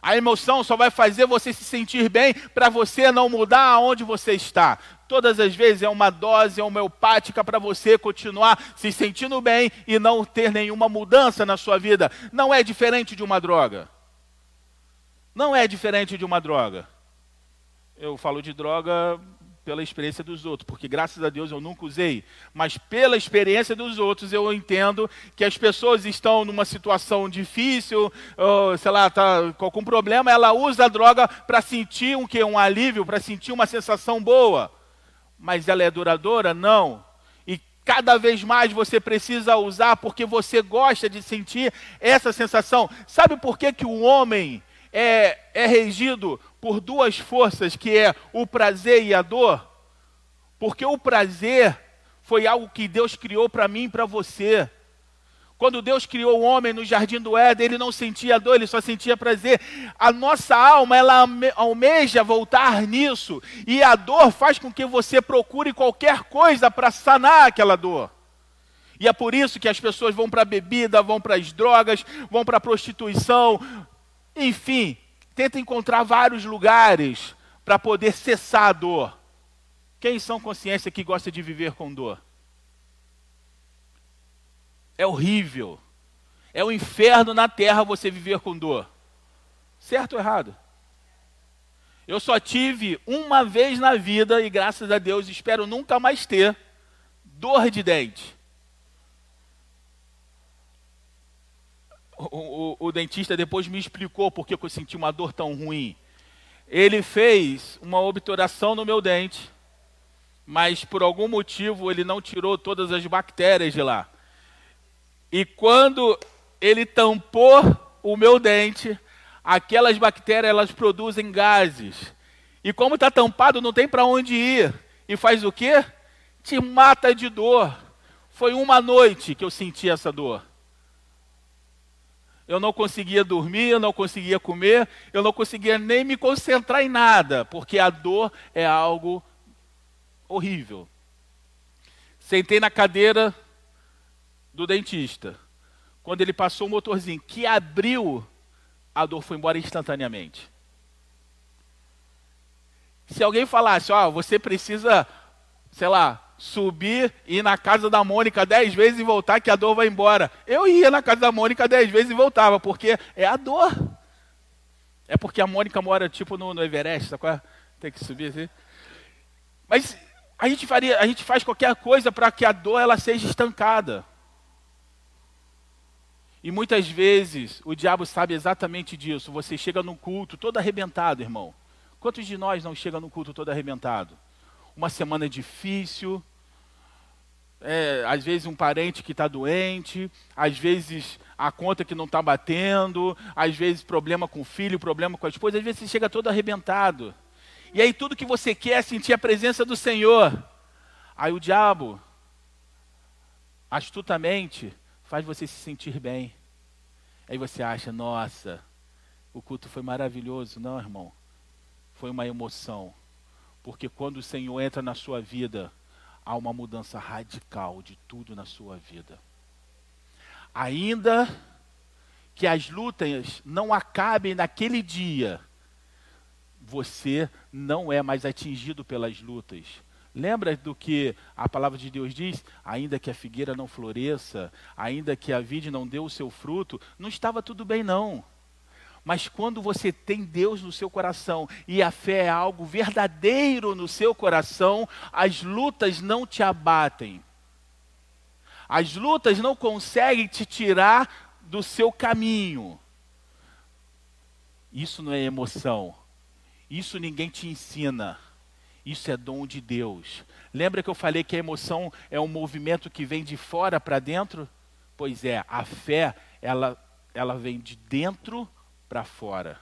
Speaker 1: A emoção só vai fazer você se sentir bem para você não mudar aonde você está. Todas as vezes é uma dose homeopática para você continuar se sentindo bem e não ter nenhuma mudança na sua vida. Não é diferente de uma droga. Não é diferente de uma droga. Eu falo de droga pela experiência dos outros, porque graças a Deus eu nunca usei, mas pela experiência dos outros eu entendo que as pessoas estão numa situação difícil, ou, sei lá, tá com algum problema, ela usa a droga para sentir um que um alívio, para sentir uma sensação boa. Mas ela é duradoura? Não. E cada vez mais você precisa usar porque você gosta de sentir essa sensação. Sabe por que que o homem é, é regido por duas forças, que é o prazer e a dor, porque o prazer foi algo que Deus criou para mim e para você. Quando Deus criou o homem no jardim do Éden, ele não sentia dor, ele só sentia prazer. A nossa alma, ela almeja voltar nisso, e a dor faz com que você procure qualquer coisa para sanar aquela dor. E é por isso que as pessoas vão para a bebida, vão para as drogas, vão para a prostituição, enfim, tenta encontrar vários lugares para poder cessar a dor. Quem são consciência que gosta de viver com dor? É horrível. É o um inferno na terra você viver com dor. Certo ou errado? Eu só tive uma vez na vida, e graças a Deus espero nunca mais ter, dor de dente. O, o, dentista depois me explicou por que eu senti uma dor tão ruim. Ele fez uma obturação no meu dente, mas por algum motivo ele não tirou todas as bactérias de lá. E quando ele tampou o meu dente, aquelas bactérias elas produzem gases. E como está tampado, não tem para onde ir. E faz o quê? Te mata de dor. Foi uma noite que eu senti essa dor eu não conseguia dormir, eu não conseguia comer, eu não conseguia nem me concentrar em nada, porque a dor é algo horrível. Sentei na cadeira do dentista. Quando ele passou o motorzinho que abriu, a dor foi embora instantaneamente. Se alguém falasse, ó, oh, você precisa, sei lá, subir e ir na casa da Mônica dez vezes e voltar, que a dor vai embora. Eu ia na casa da Mônica dez vezes e voltava, porque é a dor. É porque a Mônica mora tipo no, no Everest, qual é? Tem que subir assim. Mas a gente, faria, a gente faz qualquer coisa para que a dor ela seja estancada. E muitas vezes o diabo sabe exatamente disso. Você chega num culto todo arrebentado, irmão. Quantos de nós não chega num culto todo arrebentado? Uma semana difícil, é, às vezes um parente que está doente, às vezes a conta que não está batendo, às vezes problema com o filho, problema com a esposa, às vezes você chega todo arrebentado. E aí tudo que você quer é sentir a presença do Senhor. Aí o diabo, astutamente, faz você se sentir bem. Aí você acha, nossa, o culto foi maravilhoso. Não, irmão, foi uma emoção. Porque quando o Senhor entra na sua vida, há uma mudança radical de tudo na sua vida. Ainda que as lutas não acabem naquele dia, você não é mais atingido pelas lutas. Lembra do que a palavra de Deus diz? Ainda que a figueira não floresça, ainda que a vide não dê o seu fruto, não estava tudo bem, não. Mas quando você tem Deus no seu coração e a fé é algo verdadeiro no seu coração, as lutas não te abatem. As lutas não conseguem te tirar do seu caminho. Isso não é emoção. Isso ninguém te ensina. Isso é dom de Deus. Lembra que eu falei que a emoção é um movimento que vem de fora para dentro? Pois é, a fé, ela, ela vem de dentro para fora.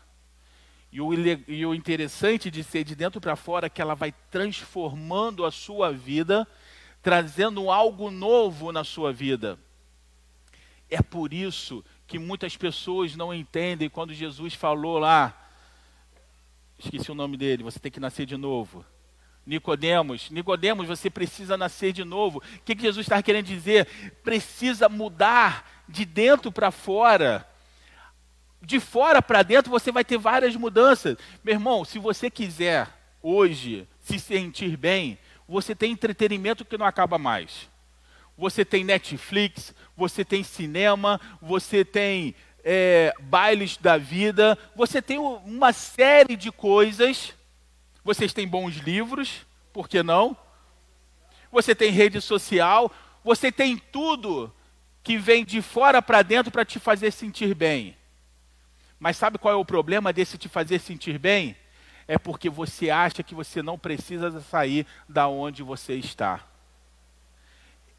Speaker 1: E o, e o interessante de ser de dentro para fora é que ela vai transformando a sua vida, trazendo algo novo na sua vida. É por isso que muitas pessoas não entendem quando Jesus falou lá, esqueci o nome dele, você tem que nascer de novo. Nicodemos, Nicodemos, você precisa nascer de novo. O que, que Jesus está querendo dizer? Precisa mudar de dentro para fora de fora para dentro você vai ter várias mudanças. Meu irmão, se você quiser hoje se sentir bem, você tem entretenimento que não acaba mais. Você tem Netflix, você tem cinema, você tem é, bailes da vida, você tem uma série de coisas. Vocês têm bons livros, por que não? Você tem rede social, você tem tudo que vem de fora para dentro para te fazer sentir bem. Mas sabe qual é o problema desse te fazer sentir bem? É porque você acha que você não precisa sair da onde você está.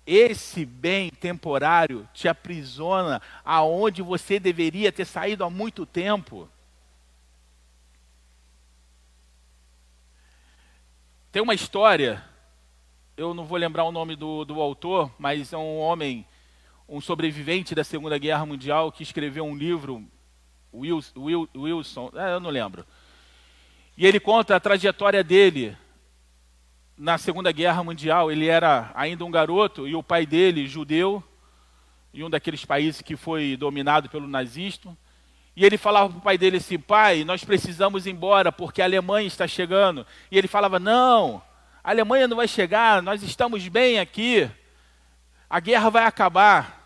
Speaker 1: Esse bem temporário te aprisiona aonde você deveria ter saído há muito tempo. Tem uma história, eu não vou lembrar o nome do, do autor, mas é um homem, um sobrevivente da Segunda Guerra Mundial que escreveu um livro Wilson, é, eu não lembro. E ele conta a trajetória dele na Segunda Guerra Mundial. Ele era ainda um garoto e o pai dele, judeu, em um daqueles países que foi dominado pelo nazismo. E ele falava para o pai dele assim: pai, nós precisamos ir embora porque a Alemanha está chegando. E ele falava: não, a Alemanha não vai chegar, nós estamos bem aqui, a guerra vai acabar.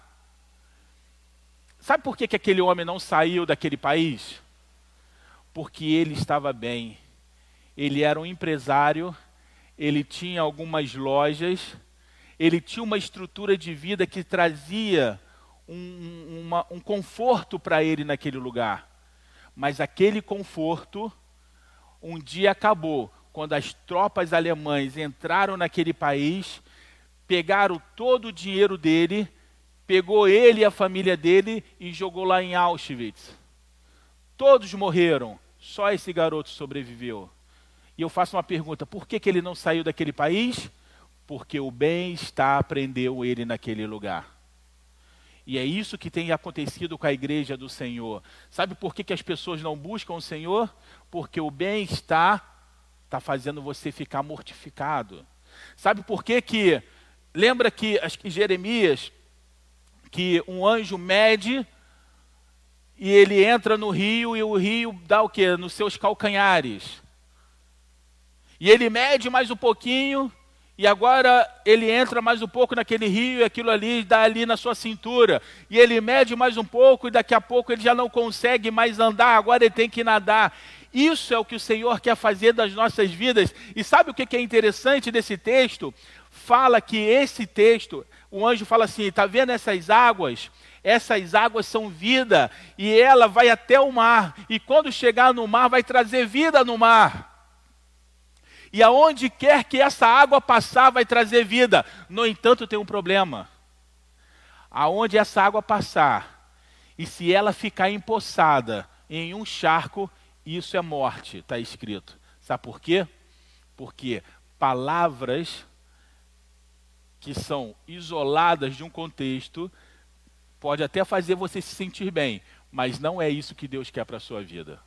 Speaker 1: Sabe por que, que aquele homem não saiu daquele país? Porque ele estava bem. Ele era um empresário, ele tinha algumas lojas, ele tinha uma estrutura de vida que trazia um, uma, um conforto para ele naquele lugar. Mas aquele conforto um dia acabou quando as tropas alemães entraram naquele país, pegaram todo o dinheiro dele pegou ele e a família dele e jogou lá em Auschwitz. Todos morreram, só esse garoto sobreviveu. E eu faço uma pergunta: por que, que ele não saiu daquele país? Porque o bem-estar prendeu ele naquele lugar. E é isso que tem acontecido com a igreja do Senhor. Sabe por que, que as pessoas não buscam o Senhor? Porque o bem-estar está fazendo você ficar mortificado. Sabe por que que... Lembra que, acho que Jeremias que um anjo mede e ele entra no rio e o rio dá o que? Nos seus calcanhares. E ele mede mais um pouquinho e agora ele entra mais um pouco naquele rio e aquilo ali dá ali na sua cintura. E ele mede mais um pouco e daqui a pouco ele já não consegue mais andar, agora ele tem que nadar. Isso é o que o Senhor quer fazer das nossas vidas. E sabe o que é interessante desse texto? Fala que esse texto o anjo fala assim: está vendo essas águas? Essas águas são vida, e ela vai até o mar, e quando chegar no mar, vai trazer vida no mar. E aonde quer que essa água passar, vai trazer vida. No entanto, tem um problema. Aonde essa água passar, e se ela ficar empoçada em um charco, isso é morte, está escrito. Sabe por quê? Porque palavras que são isoladas de um contexto, pode até fazer você se sentir bem, mas não é isso que Deus quer para a sua vida.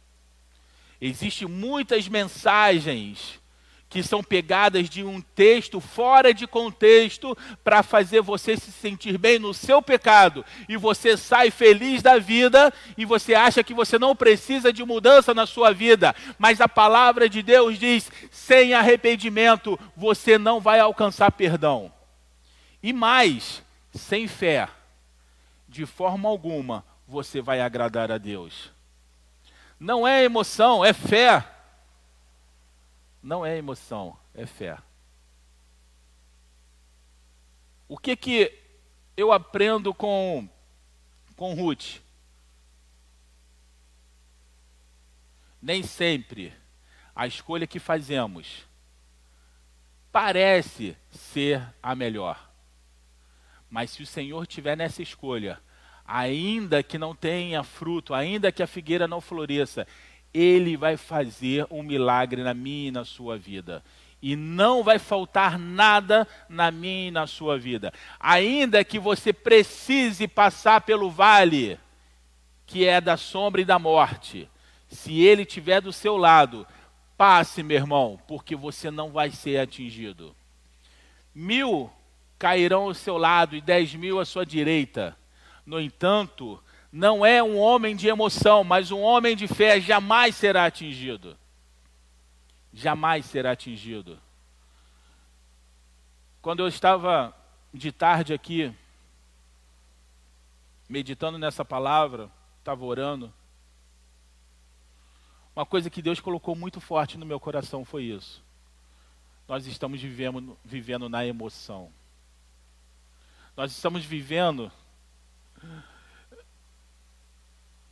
Speaker 1: Existem muitas mensagens que são pegadas de um texto fora de contexto para fazer você se sentir bem no seu pecado e você sai feliz da vida e você acha que você não precisa de mudança na sua vida, mas a palavra de Deus diz: sem arrependimento você não vai alcançar perdão. E mais, sem fé, de forma alguma você vai agradar a Deus. Não é emoção, é fé. Não é emoção, é fé. O que que eu aprendo com com Ruth? Nem sempre a escolha que fazemos parece ser a melhor. Mas se o Senhor tiver nessa escolha, ainda que não tenha fruto, ainda que a figueira não floresça, ele vai fazer um milagre na minha e na sua vida. E não vai faltar nada na minha e na sua vida. Ainda que você precise passar pelo vale, que é da sombra e da morte, se ele estiver do seu lado, passe, meu irmão, porque você não vai ser atingido. Mil cairão ao seu lado e dez mil à sua direita. No entanto, não é um homem de emoção, mas um homem de fé jamais será atingido. Jamais será atingido. Quando eu estava de tarde aqui, meditando nessa palavra, estava orando, uma coisa que Deus colocou muito forte no meu coração foi isso. Nós estamos vivendo, vivendo na emoção. Nós estamos vivendo.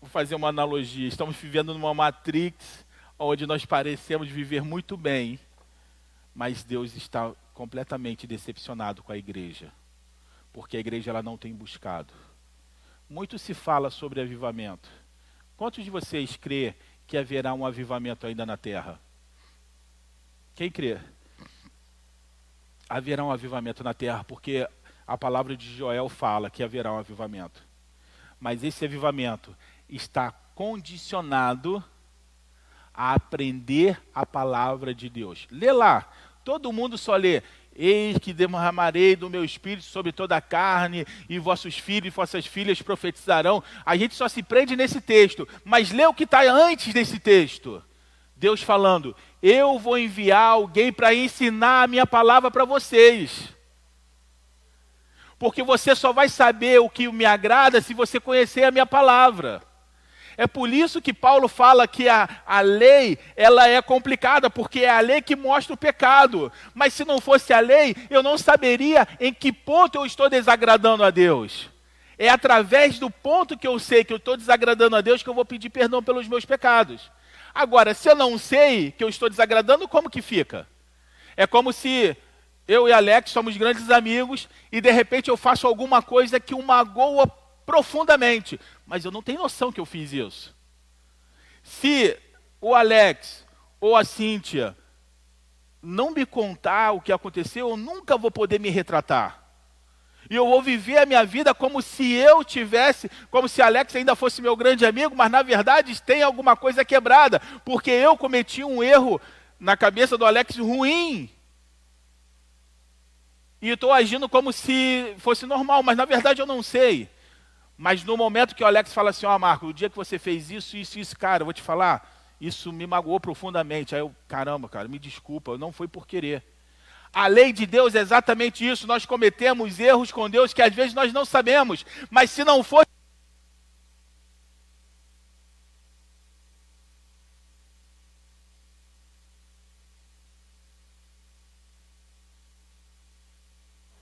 Speaker 1: Vou fazer uma analogia. Estamos vivendo numa matrix onde nós parecemos viver muito bem, mas Deus está completamente decepcionado com a igreja, porque a igreja ela não tem buscado. Muito se fala sobre avivamento. Quantos de vocês crê que haverá um avivamento ainda na terra? Quem crê? Haverá um avivamento na terra, porque a palavra de Joel fala que haverá um avivamento. Mas esse avivamento está condicionado a aprender a palavra de Deus. Lê lá. Todo mundo só lê. Eis que derramarei do meu espírito sobre toda a carne, e vossos filhos e vossas filhas profetizarão. A gente só se prende nesse texto, mas lê o que está antes desse texto. Deus falando: Eu vou enviar alguém para ensinar a minha palavra para vocês. Porque você só vai saber o que me agrada se você conhecer a minha palavra. É por isso que Paulo fala que a, a lei ela é complicada, porque é a lei que mostra o pecado. Mas se não fosse a lei, eu não saberia em que ponto eu estou desagradando a Deus. É através do ponto que eu sei que eu estou desagradando a Deus que eu vou pedir perdão pelos meus pecados. Agora, se eu não sei que eu estou desagradando, como que fica? É como se eu e Alex somos grandes amigos e de repente eu faço alguma coisa que o magoa profundamente, mas eu não tenho noção que eu fiz isso. Se o Alex ou a Cíntia não me contar o que aconteceu, eu nunca vou poder me retratar. E eu vou viver a minha vida como se eu tivesse, como se Alex ainda fosse meu grande amigo, mas na verdade tem alguma coisa quebrada, porque eu cometi um erro na cabeça do Alex ruim. E estou agindo como se fosse normal, mas na verdade eu não sei. Mas no momento que o Alex fala assim, ó oh, Marco, o dia que você fez isso, isso, isso, cara, eu vou te falar, isso me magoou profundamente. Aí eu, caramba, cara, me desculpa, não foi por querer. A lei de Deus é exatamente isso. Nós cometemos erros com Deus que às vezes nós não sabemos. Mas se não fosse.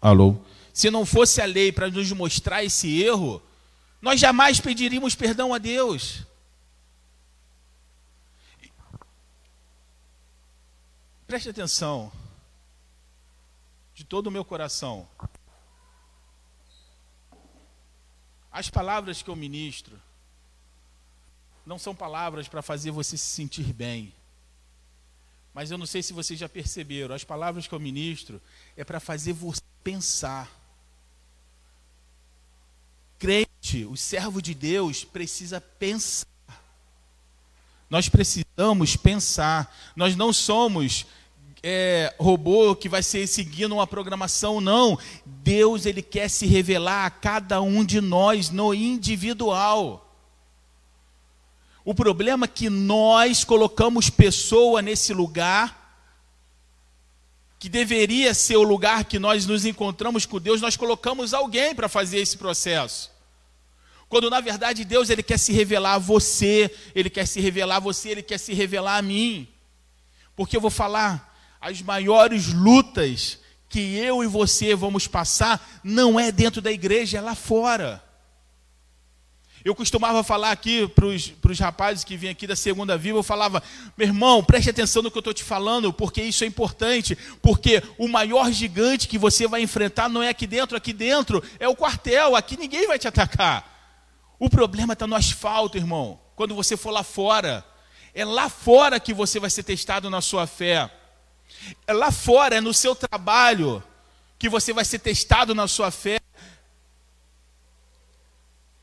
Speaker 1: Alô? Se não fosse a lei para nos mostrar esse erro, nós jamais pediríamos perdão a Deus. Preste atenção, de todo o meu coração. As palavras que eu ministro não são palavras para fazer você se sentir bem. Mas eu não sei se vocês já perceberam, as palavras que eu ministro é para fazer você pensar crente, o servo de Deus, precisa pensar. Nós precisamos pensar. Nós não somos é, robô que vai ser seguindo uma programação, não. Deus ele quer se revelar a cada um de nós no individual. O problema é que nós colocamos pessoa nesse lugar que deveria ser o lugar que nós nos encontramos com Deus, nós colocamos alguém para fazer esse processo. Quando na verdade Deus ele quer se revelar a você, ele quer se revelar a você, ele quer se revelar a mim. Porque eu vou falar, as maiores lutas que eu e você vamos passar não é dentro da igreja, é lá fora. Eu costumava falar aqui para os rapazes que vinham aqui da Segunda Viva, eu falava, meu irmão, preste atenção no que eu estou te falando, porque isso é importante, porque o maior gigante que você vai enfrentar não é aqui dentro, aqui dentro é o quartel, aqui ninguém vai te atacar. O problema está no asfalto, irmão, quando você for lá fora. É lá fora que você vai ser testado na sua fé. É lá fora, é no seu trabalho, que você vai ser testado na sua fé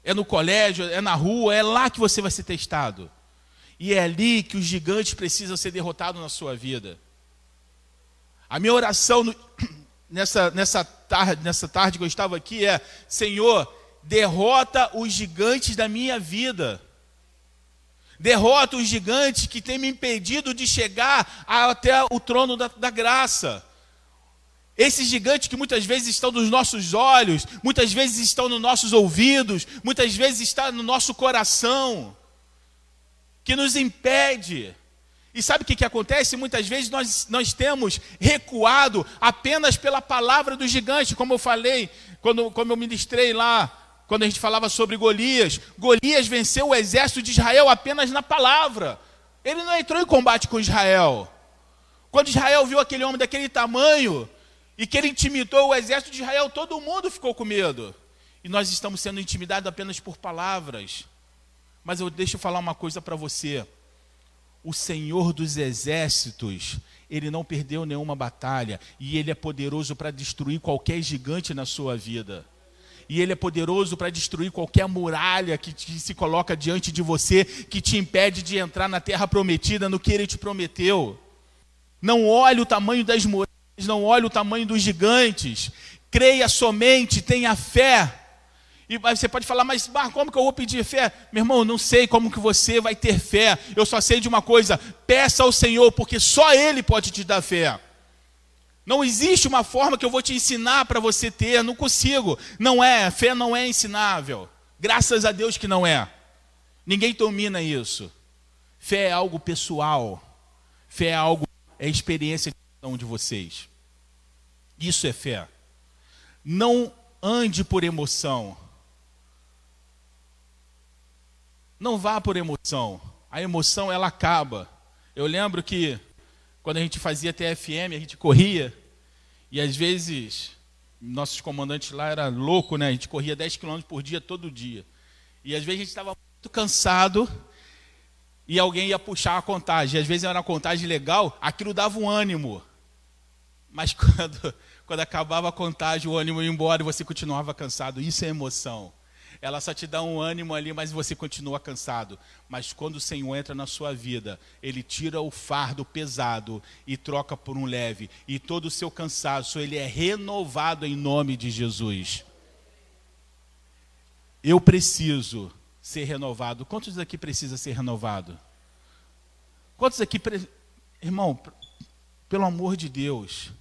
Speaker 1: é no colégio, é na rua, é lá que você vai ser testado. E é ali que os gigantes precisam ser derrotados na sua vida. A minha oração no, (clears throat) nessa, nessa, tarde, nessa tarde que eu estava aqui é: Senhor, derrota os gigantes da minha vida. Derrota os gigantes que têm me impedido de chegar até o trono da, da graça. Esses gigantes que muitas vezes estão nos nossos olhos, muitas vezes estão nos nossos ouvidos, muitas vezes está no nosso coração, que nos impede. E sabe o que, que acontece? Muitas vezes nós, nós temos recuado apenas pela palavra do gigante, como eu falei, quando, como eu ministrei lá, quando a gente falava sobre Golias. Golias venceu o exército de Israel apenas na palavra. Ele não entrou em combate com Israel. Quando Israel viu aquele homem daquele tamanho, e que ele intimidou o exército de Israel, todo mundo ficou com medo. E nós estamos sendo intimidados apenas por palavras. Mas eu deixo eu falar uma coisa para você. O Senhor dos exércitos, ele não perdeu nenhuma batalha e ele é poderoso para destruir qualquer gigante na sua vida. E ele é poderoso para destruir qualquer muralha que, que se coloca diante de você, que te impede de entrar na terra prometida, no que ele te prometeu. Não olhe o tamanho das muralhas não olhe o tamanho dos gigantes. Creia somente, tenha fé. E você pode falar, mas Bar, como que eu vou pedir fé? Meu irmão, não sei como que você vai ter fé. Eu só sei de uma coisa: peça ao Senhor, porque só Ele pode te dar fé. Não existe uma forma que eu vou te ensinar para você ter, não consigo. Não é, fé não é ensinável. Graças a Deus que não é. Ninguém domina isso. Fé é algo pessoal. Fé é algo, é experiência de cada um de vocês. Isso é fé. Não ande por emoção. Não vá por emoção. A emoção ela acaba. Eu lembro que quando a gente fazia TFM, a gente corria e às vezes nossos comandantes lá era louco, né? A gente corria 10 km por dia todo dia. E às vezes a gente estava muito cansado e alguém ia puxar a contagem. Às vezes era uma contagem legal, aquilo dava um ânimo. Mas (laughs) quando quando acabava a contagem, o ânimo ia embora e você continuava cansado. Isso é emoção. Ela só te dá um ânimo ali, mas você continua cansado. Mas quando o Senhor entra na sua vida, Ele tira o fardo pesado e troca por um leve. E todo o seu cansaço, ele é renovado em nome de Jesus. Eu preciso ser renovado. Quantos aqui precisa ser renovado? Quantos aqui, pre... irmão, pelo amor de Deus,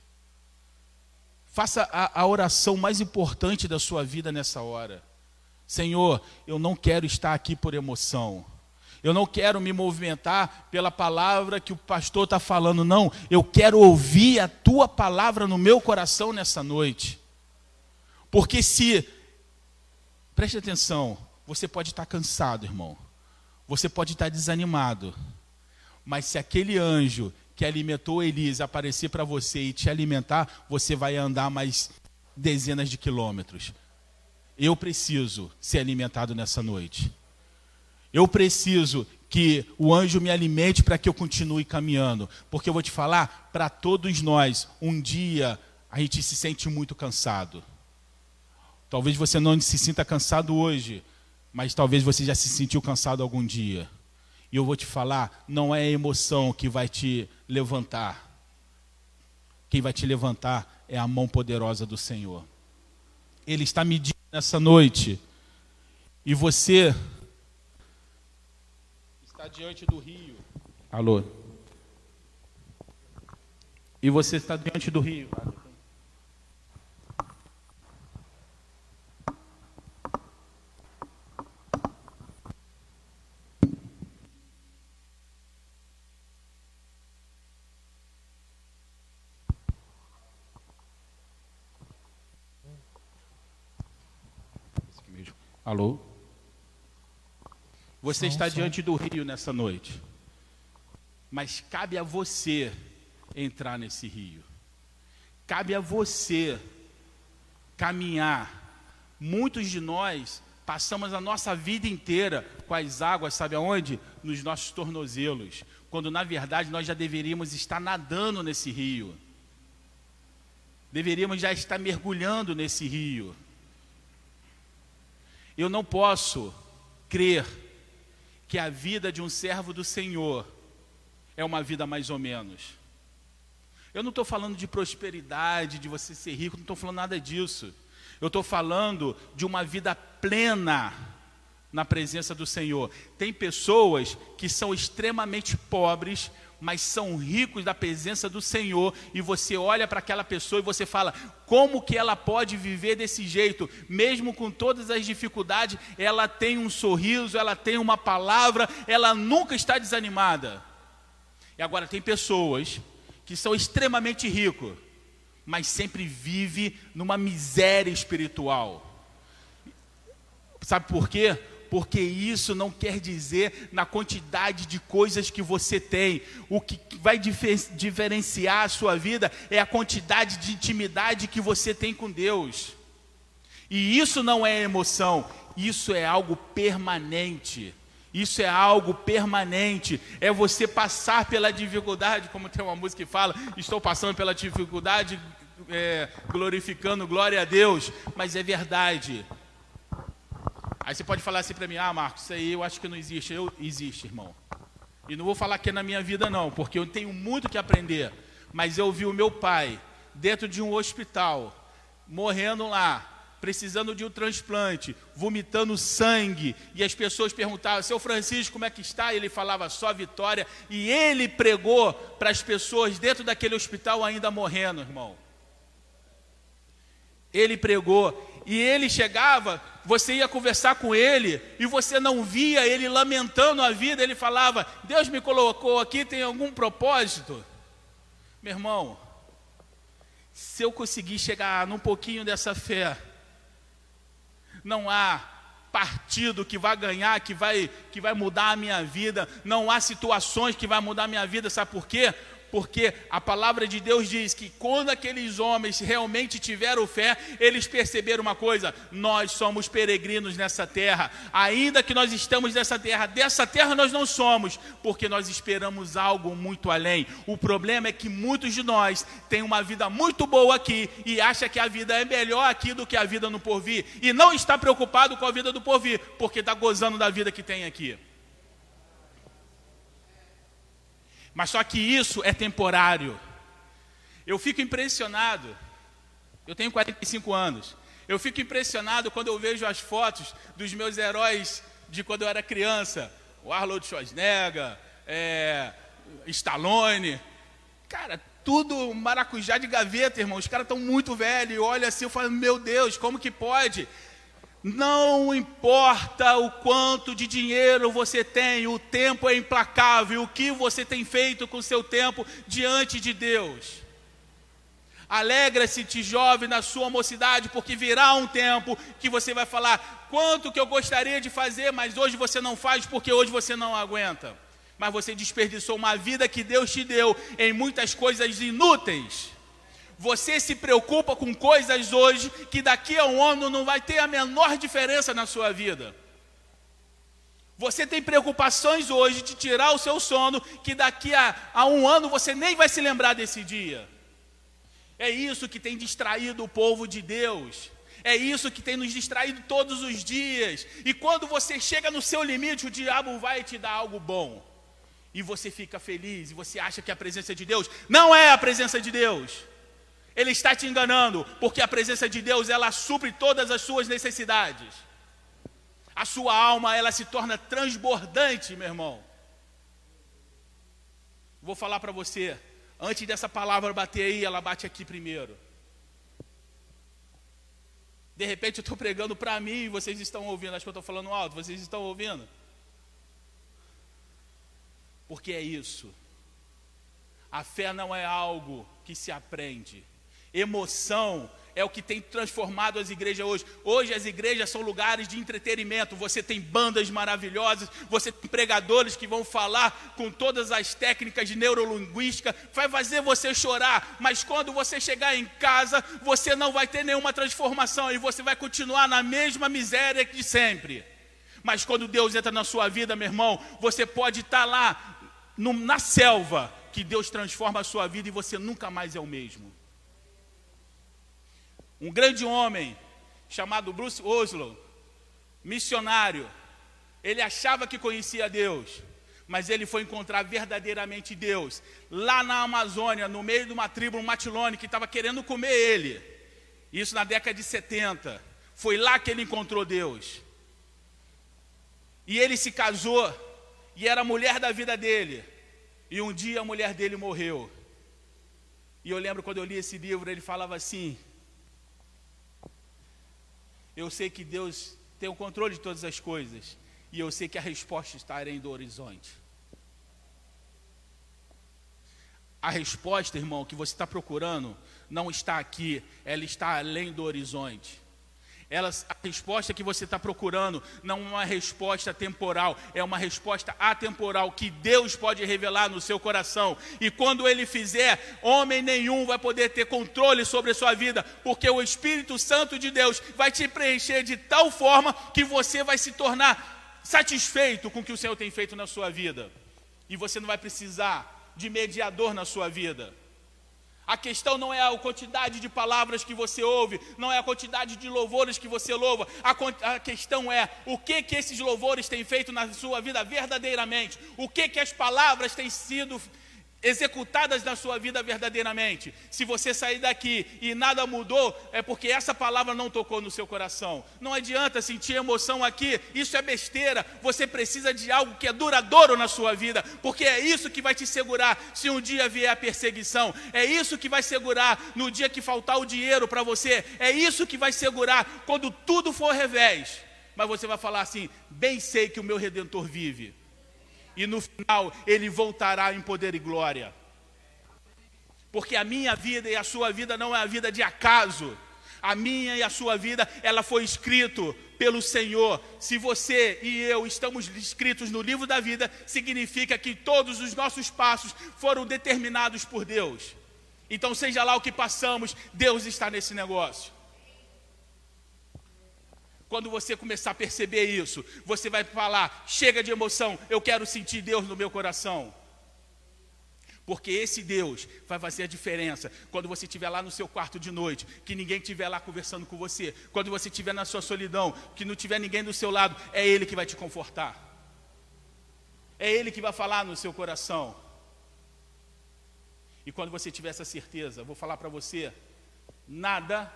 Speaker 1: Faça a, a oração mais importante da sua vida nessa hora. Senhor, eu não quero estar aqui por emoção. Eu não quero me movimentar pela palavra que o pastor está falando, não. Eu quero ouvir a tua palavra no meu coração nessa noite. Porque se, preste atenção, você pode estar cansado, irmão. Você pode estar desanimado. Mas se aquele anjo que alimentou Elise aparecer para você e te alimentar, você vai andar mais dezenas de quilômetros. Eu preciso ser alimentado nessa noite. Eu preciso que o anjo me alimente para que eu continue caminhando. Porque eu vou te falar, para todos nós, um dia a gente se sente muito cansado. Talvez você não se sinta cansado hoje, mas talvez você já se sentiu cansado algum dia. E eu vou te falar, não é a emoção que vai te levantar. Quem vai te levantar é a mão poderosa do Senhor. Ele está medindo nessa noite. E você está diante do rio. Alô? E você está diante do rio. Alô? Você está diante do rio nessa noite. Mas cabe a você entrar nesse rio. Cabe a você caminhar. Muitos de nós passamos a nossa vida inteira com as águas, sabe aonde? Nos nossos tornozelos. Quando na verdade nós já deveríamos estar nadando nesse rio. Deveríamos já estar mergulhando nesse rio. Eu não posso crer que a vida de um servo do Senhor é uma vida mais ou menos. Eu não estou falando de prosperidade, de você ser rico, não estou falando nada disso. Eu estou falando de uma vida plena na presença do Senhor. Tem pessoas que são extremamente pobres, mas são ricos da presença do Senhor, e você olha para aquela pessoa e você fala: como que ela pode viver desse jeito, mesmo com todas as dificuldades? Ela tem um sorriso, ela tem uma palavra, ela nunca está desanimada. E agora tem pessoas que são extremamente ricos, mas sempre vive numa miséria espiritual. Sabe por quê? Porque isso não quer dizer na quantidade de coisas que você tem. O que vai difer- diferenciar a sua vida é a quantidade de intimidade que você tem com Deus. E isso não é emoção, isso é algo permanente. Isso é algo permanente. É você passar pela dificuldade, como tem uma música que fala: Estou passando pela dificuldade, é, glorificando glória a Deus. Mas é verdade. Aí você pode falar assim para mim: Ah, Marcos, isso aí eu acho que não existe. Eu, existe, irmão. E não vou falar que é na minha vida, não, porque eu tenho muito que aprender. Mas eu vi o meu pai dentro de um hospital, morrendo lá, precisando de um transplante, vomitando sangue, e as pessoas perguntavam: Seu Francisco, como é que está? E ele falava só vitória, e ele pregou para as pessoas dentro daquele hospital ainda morrendo, irmão. Ele pregou, e ele chegava, você ia conversar com ele, e você não via ele lamentando a vida, ele falava: Deus me colocou aqui, tem algum propósito? Meu irmão, se eu conseguir chegar num pouquinho dessa fé, não há partido que vai ganhar, que vai, que vai mudar a minha vida, não há situações que vai mudar a minha vida, sabe por quê? Porque a palavra de Deus diz que quando aqueles homens realmente tiveram fé, eles perceberam uma coisa: nós somos peregrinos nessa terra, ainda que nós estamos nessa terra, dessa terra nós não somos, porque nós esperamos algo muito além. O problema é que muitos de nós têm uma vida muito boa aqui e acha que a vida é melhor aqui do que a vida no porvir, e não está preocupado com a vida do porvir, porque está gozando da vida que tem aqui. Mas só que isso é temporário. Eu fico impressionado. Eu tenho 45 anos. Eu fico impressionado quando eu vejo as fotos dos meus heróis de quando eu era criança. O Arnold Schwarzenegger, é, Stallone. Cara, tudo maracujá de gaveta, irmão. Os caras estão muito velhos. Eu olho assim, eu falo, meu Deus, como que pode? Não importa o quanto de dinheiro você tem, o tempo é implacável. O que você tem feito com o seu tempo diante de Deus? Alegra-se, te jovem, na sua mocidade, porque virá um tempo que você vai falar: quanto que eu gostaria de fazer, mas hoje você não faz porque hoje você não aguenta. Mas você desperdiçou uma vida que Deus te deu em muitas coisas inúteis. Você se preocupa com coisas hoje que daqui a um ano não vai ter a menor diferença na sua vida. Você tem preocupações hoje de tirar o seu sono, que daqui a, a um ano você nem vai se lembrar desse dia. É isso que tem distraído o povo de Deus. É isso que tem nos distraído todos os dias. E quando você chega no seu limite, o diabo vai te dar algo bom. E você fica feliz, e você acha que a presença de Deus não é a presença de Deus. Ele está te enganando, porque a presença de Deus, ela supre todas as suas necessidades. A sua alma, ela se torna transbordante, meu irmão. Vou falar para você, antes dessa palavra bater aí, ela bate aqui primeiro. De repente eu estou pregando para mim e vocês estão ouvindo, acho que eu estou falando alto, vocês estão ouvindo? Porque é isso. A fé não é algo que se aprende. Emoção é o que tem transformado as igrejas hoje. Hoje as igrejas são lugares de entretenimento. Você tem bandas maravilhosas, você tem pregadores que vão falar com todas as técnicas de neurolinguística, vai fazer você chorar, mas quando você chegar em casa, você não vai ter nenhuma transformação e você vai continuar na mesma miséria de sempre. Mas quando Deus entra na sua vida, meu irmão, você pode estar lá no, na selva, que Deus transforma a sua vida e você nunca mais é o mesmo. Um grande homem chamado Bruce Oslo, missionário, ele achava que conhecia Deus, mas ele foi encontrar verdadeiramente Deus lá na Amazônia, no meio de uma tribo, um matilone que estava querendo comer ele. Isso na década de 70. Foi lá que ele encontrou Deus. E ele se casou e era a mulher da vida dele. E um dia a mulher dele morreu. E eu lembro quando eu li esse livro, ele falava assim: Eu sei que Deus tem o controle de todas as coisas, e eu sei que a resposta está além do horizonte. A resposta, irmão, que você está procurando, não está aqui, ela está além do horizonte. Ela, a resposta que você está procurando não é uma resposta temporal, é uma resposta atemporal que Deus pode revelar no seu coração. E quando Ele fizer, homem nenhum vai poder ter controle sobre a sua vida, porque o Espírito Santo de Deus vai te preencher de tal forma que você vai se tornar satisfeito com o que o Senhor tem feito na sua vida. E você não vai precisar de mediador na sua vida. A questão não é a quantidade de palavras que você ouve, não é a quantidade de louvores que você louva. A, a, questão é o que que esses louvores têm feito na sua vida verdadeiramente. O que que as palavras têm sido executadas na sua vida verdadeiramente. Se você sair daqui e nada mudou, é porque essa palavra não tocou no seu coração. Não adianta sentir emoção aqui, isso é besteira. Você precisa de algo que é duradouro na sua vida, porque é isso que vai te segurar se um dia vier a perseguição. É isso que vai segurar no dia que faltar o dinheiro para você. É isso que vai segurar quando tudo for revés. Mas você vai falar assim: bem sei que o meu redentor vive e no final ele voltará em poder e glória. Porque a minha vida e a sua vida não é a vida de acaso. A minha e a sua vida, ela foi escrito pelo Senhor. Se você e eu estamos escritos no livro da vida, significa que todos os nossos passos foram determinados por Deus. Então, seja lá o que passamos, Deus está nesse negócio. Quando você começar a perceber isso, você vai falar: chega de emoção, eu quero sentir Deus no meu coração. Porque esse Deus vai fazer a diferença quando você estiver lá no seu quarto de noite, que ninguém estiver lá conversando com você, quando você estiver na sua solidão, que não tiver ninguém do seu lado, é Ele que vai te confortar, é Ele que vai falar no seu coração. E quando você tiver essa certeza, vou falar para você: nada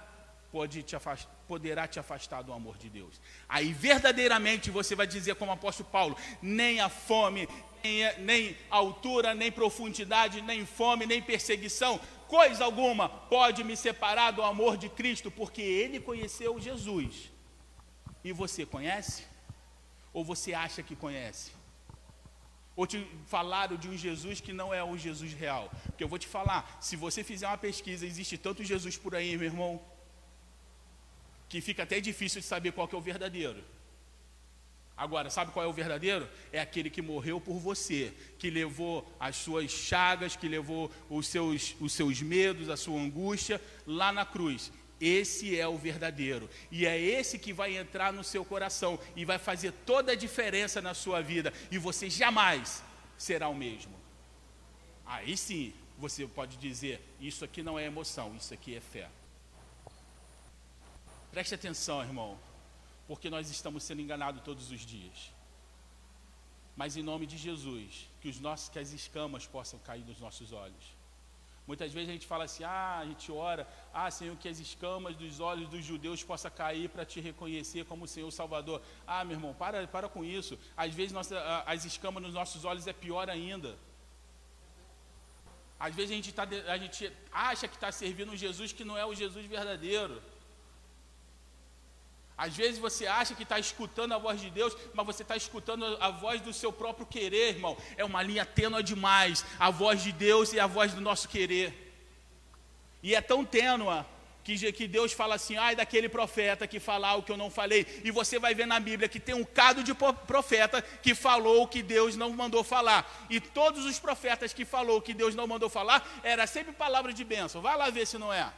Speaker 1: pode te afastar, poderá te afastar do amor de Deus. Aí verdadeiramente você vai dizer, como o apóstolo Paulo: nem a fome, nem, nem altura, nem profundidade, nem fome, nem perseguição, coisa alguma pode me separar do amor de Cristo, porque ele conheceu Jesus. E você conhece? Ou você acha que conhece? Ou te falaram de um Jesus que não é o Jesus real? Porque eu vou te falar, se você fizer uma pesquisa, existe tanto Jesus por aí, meu irmão, que fica até difícil de saber qual que é o verdadeiro. Agora, sabe qual é o verdadeiro? É aquele que morreu por você, que levou as suas chagas, que levou os seus, os seus medos, a sua angústia lá na cruz. Esse é o verdadeiro. E é esse que vai entrar no seu coração e vai fazer toda a diferença na sua vida. E você jamais será o mesmo. Aí sim, você pode dizer: Isso aqui não é emoção, isso aqui é fé. Preste atenção, irmão, porque nós estamos sendo enganados todos os dias. Mas em nome de Jesus, que, os nossos, que as escamas possam cair dos nossos olhos. Muitas vezes a gente fala assim, ah, a gente ora, ah, Senhor, que as escamas dos olhos dos judeus possam cair para te reconhecer como Senhor Salvador. Ah, meu irmão, para, para com isso. Às vezes nossa, as escamas nos nossos olhos é pior ainda. Às vezes a gente, tá, a gente acha que está servindo um Jesus que não é o Jesus verdadeiro. Às vezes você acha que está escutando a voz de Deus, mas você está escutando a voz do seu próprio querer, irmão. É uma linha tênua demais, a voz de Deus e a voz do nosso querer. E é tão tênua
Speaker 2: que, Deus fala assim, ai daquele profeta que falar o que eu não falei. E você vai ver na Bíblia que tem um cado de profeta que falou o que Deus não mandou falar. E todos os profetas que falou o que Deus não mandou falar, era sempre palavra de bênção. Vai lá ver se não é.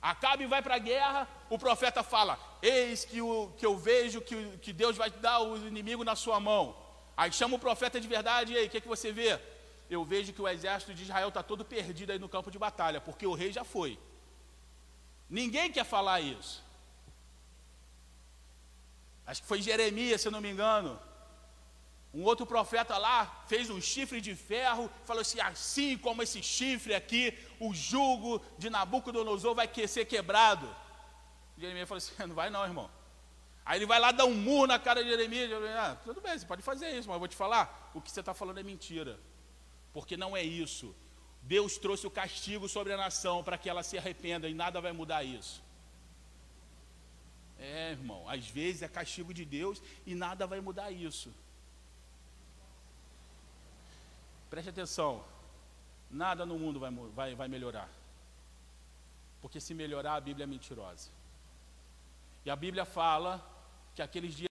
Speaker 2: Acabe vai para a guerra, o profeta fala: Eis que, o, que eu vejo que, que Deus vai dar o inimigo na sua mão. Aí chama o profeta de verdade, e aí, o que, que você vê? eu vejo que o exército de Israel está todo perdido aí no campo de batalha, porque o rei já foi. Ninguém quer falar isso. Acho que foi Jeremias, se não me engano. Um outro profeta lá fez um chifre de ferro, falou assim: assim como esse chifre aqui, o jugo de Nabucodonosor vai ser quebrado. Jeremias falou assim: (laughs) não vai não, irmão. Aí ele vai lá dar um murro na cara de Jeremias. Ah, tudo bem, você pode fazer isso, mas eu vou te falar: o que você está falando é mentira porque não é isso. Deus trouxe o castigo sobre a nação para que ela se arrependa e nada vai mudar isso. É, irmão, às vezes é castigo de Deus e nada vai mudar isso. Preste atenção, nada no mundo vai, vai, vai melhorar. Porque se melhorar, a Bíblia é mentirosa. E a Bíblia fala que aqueles dias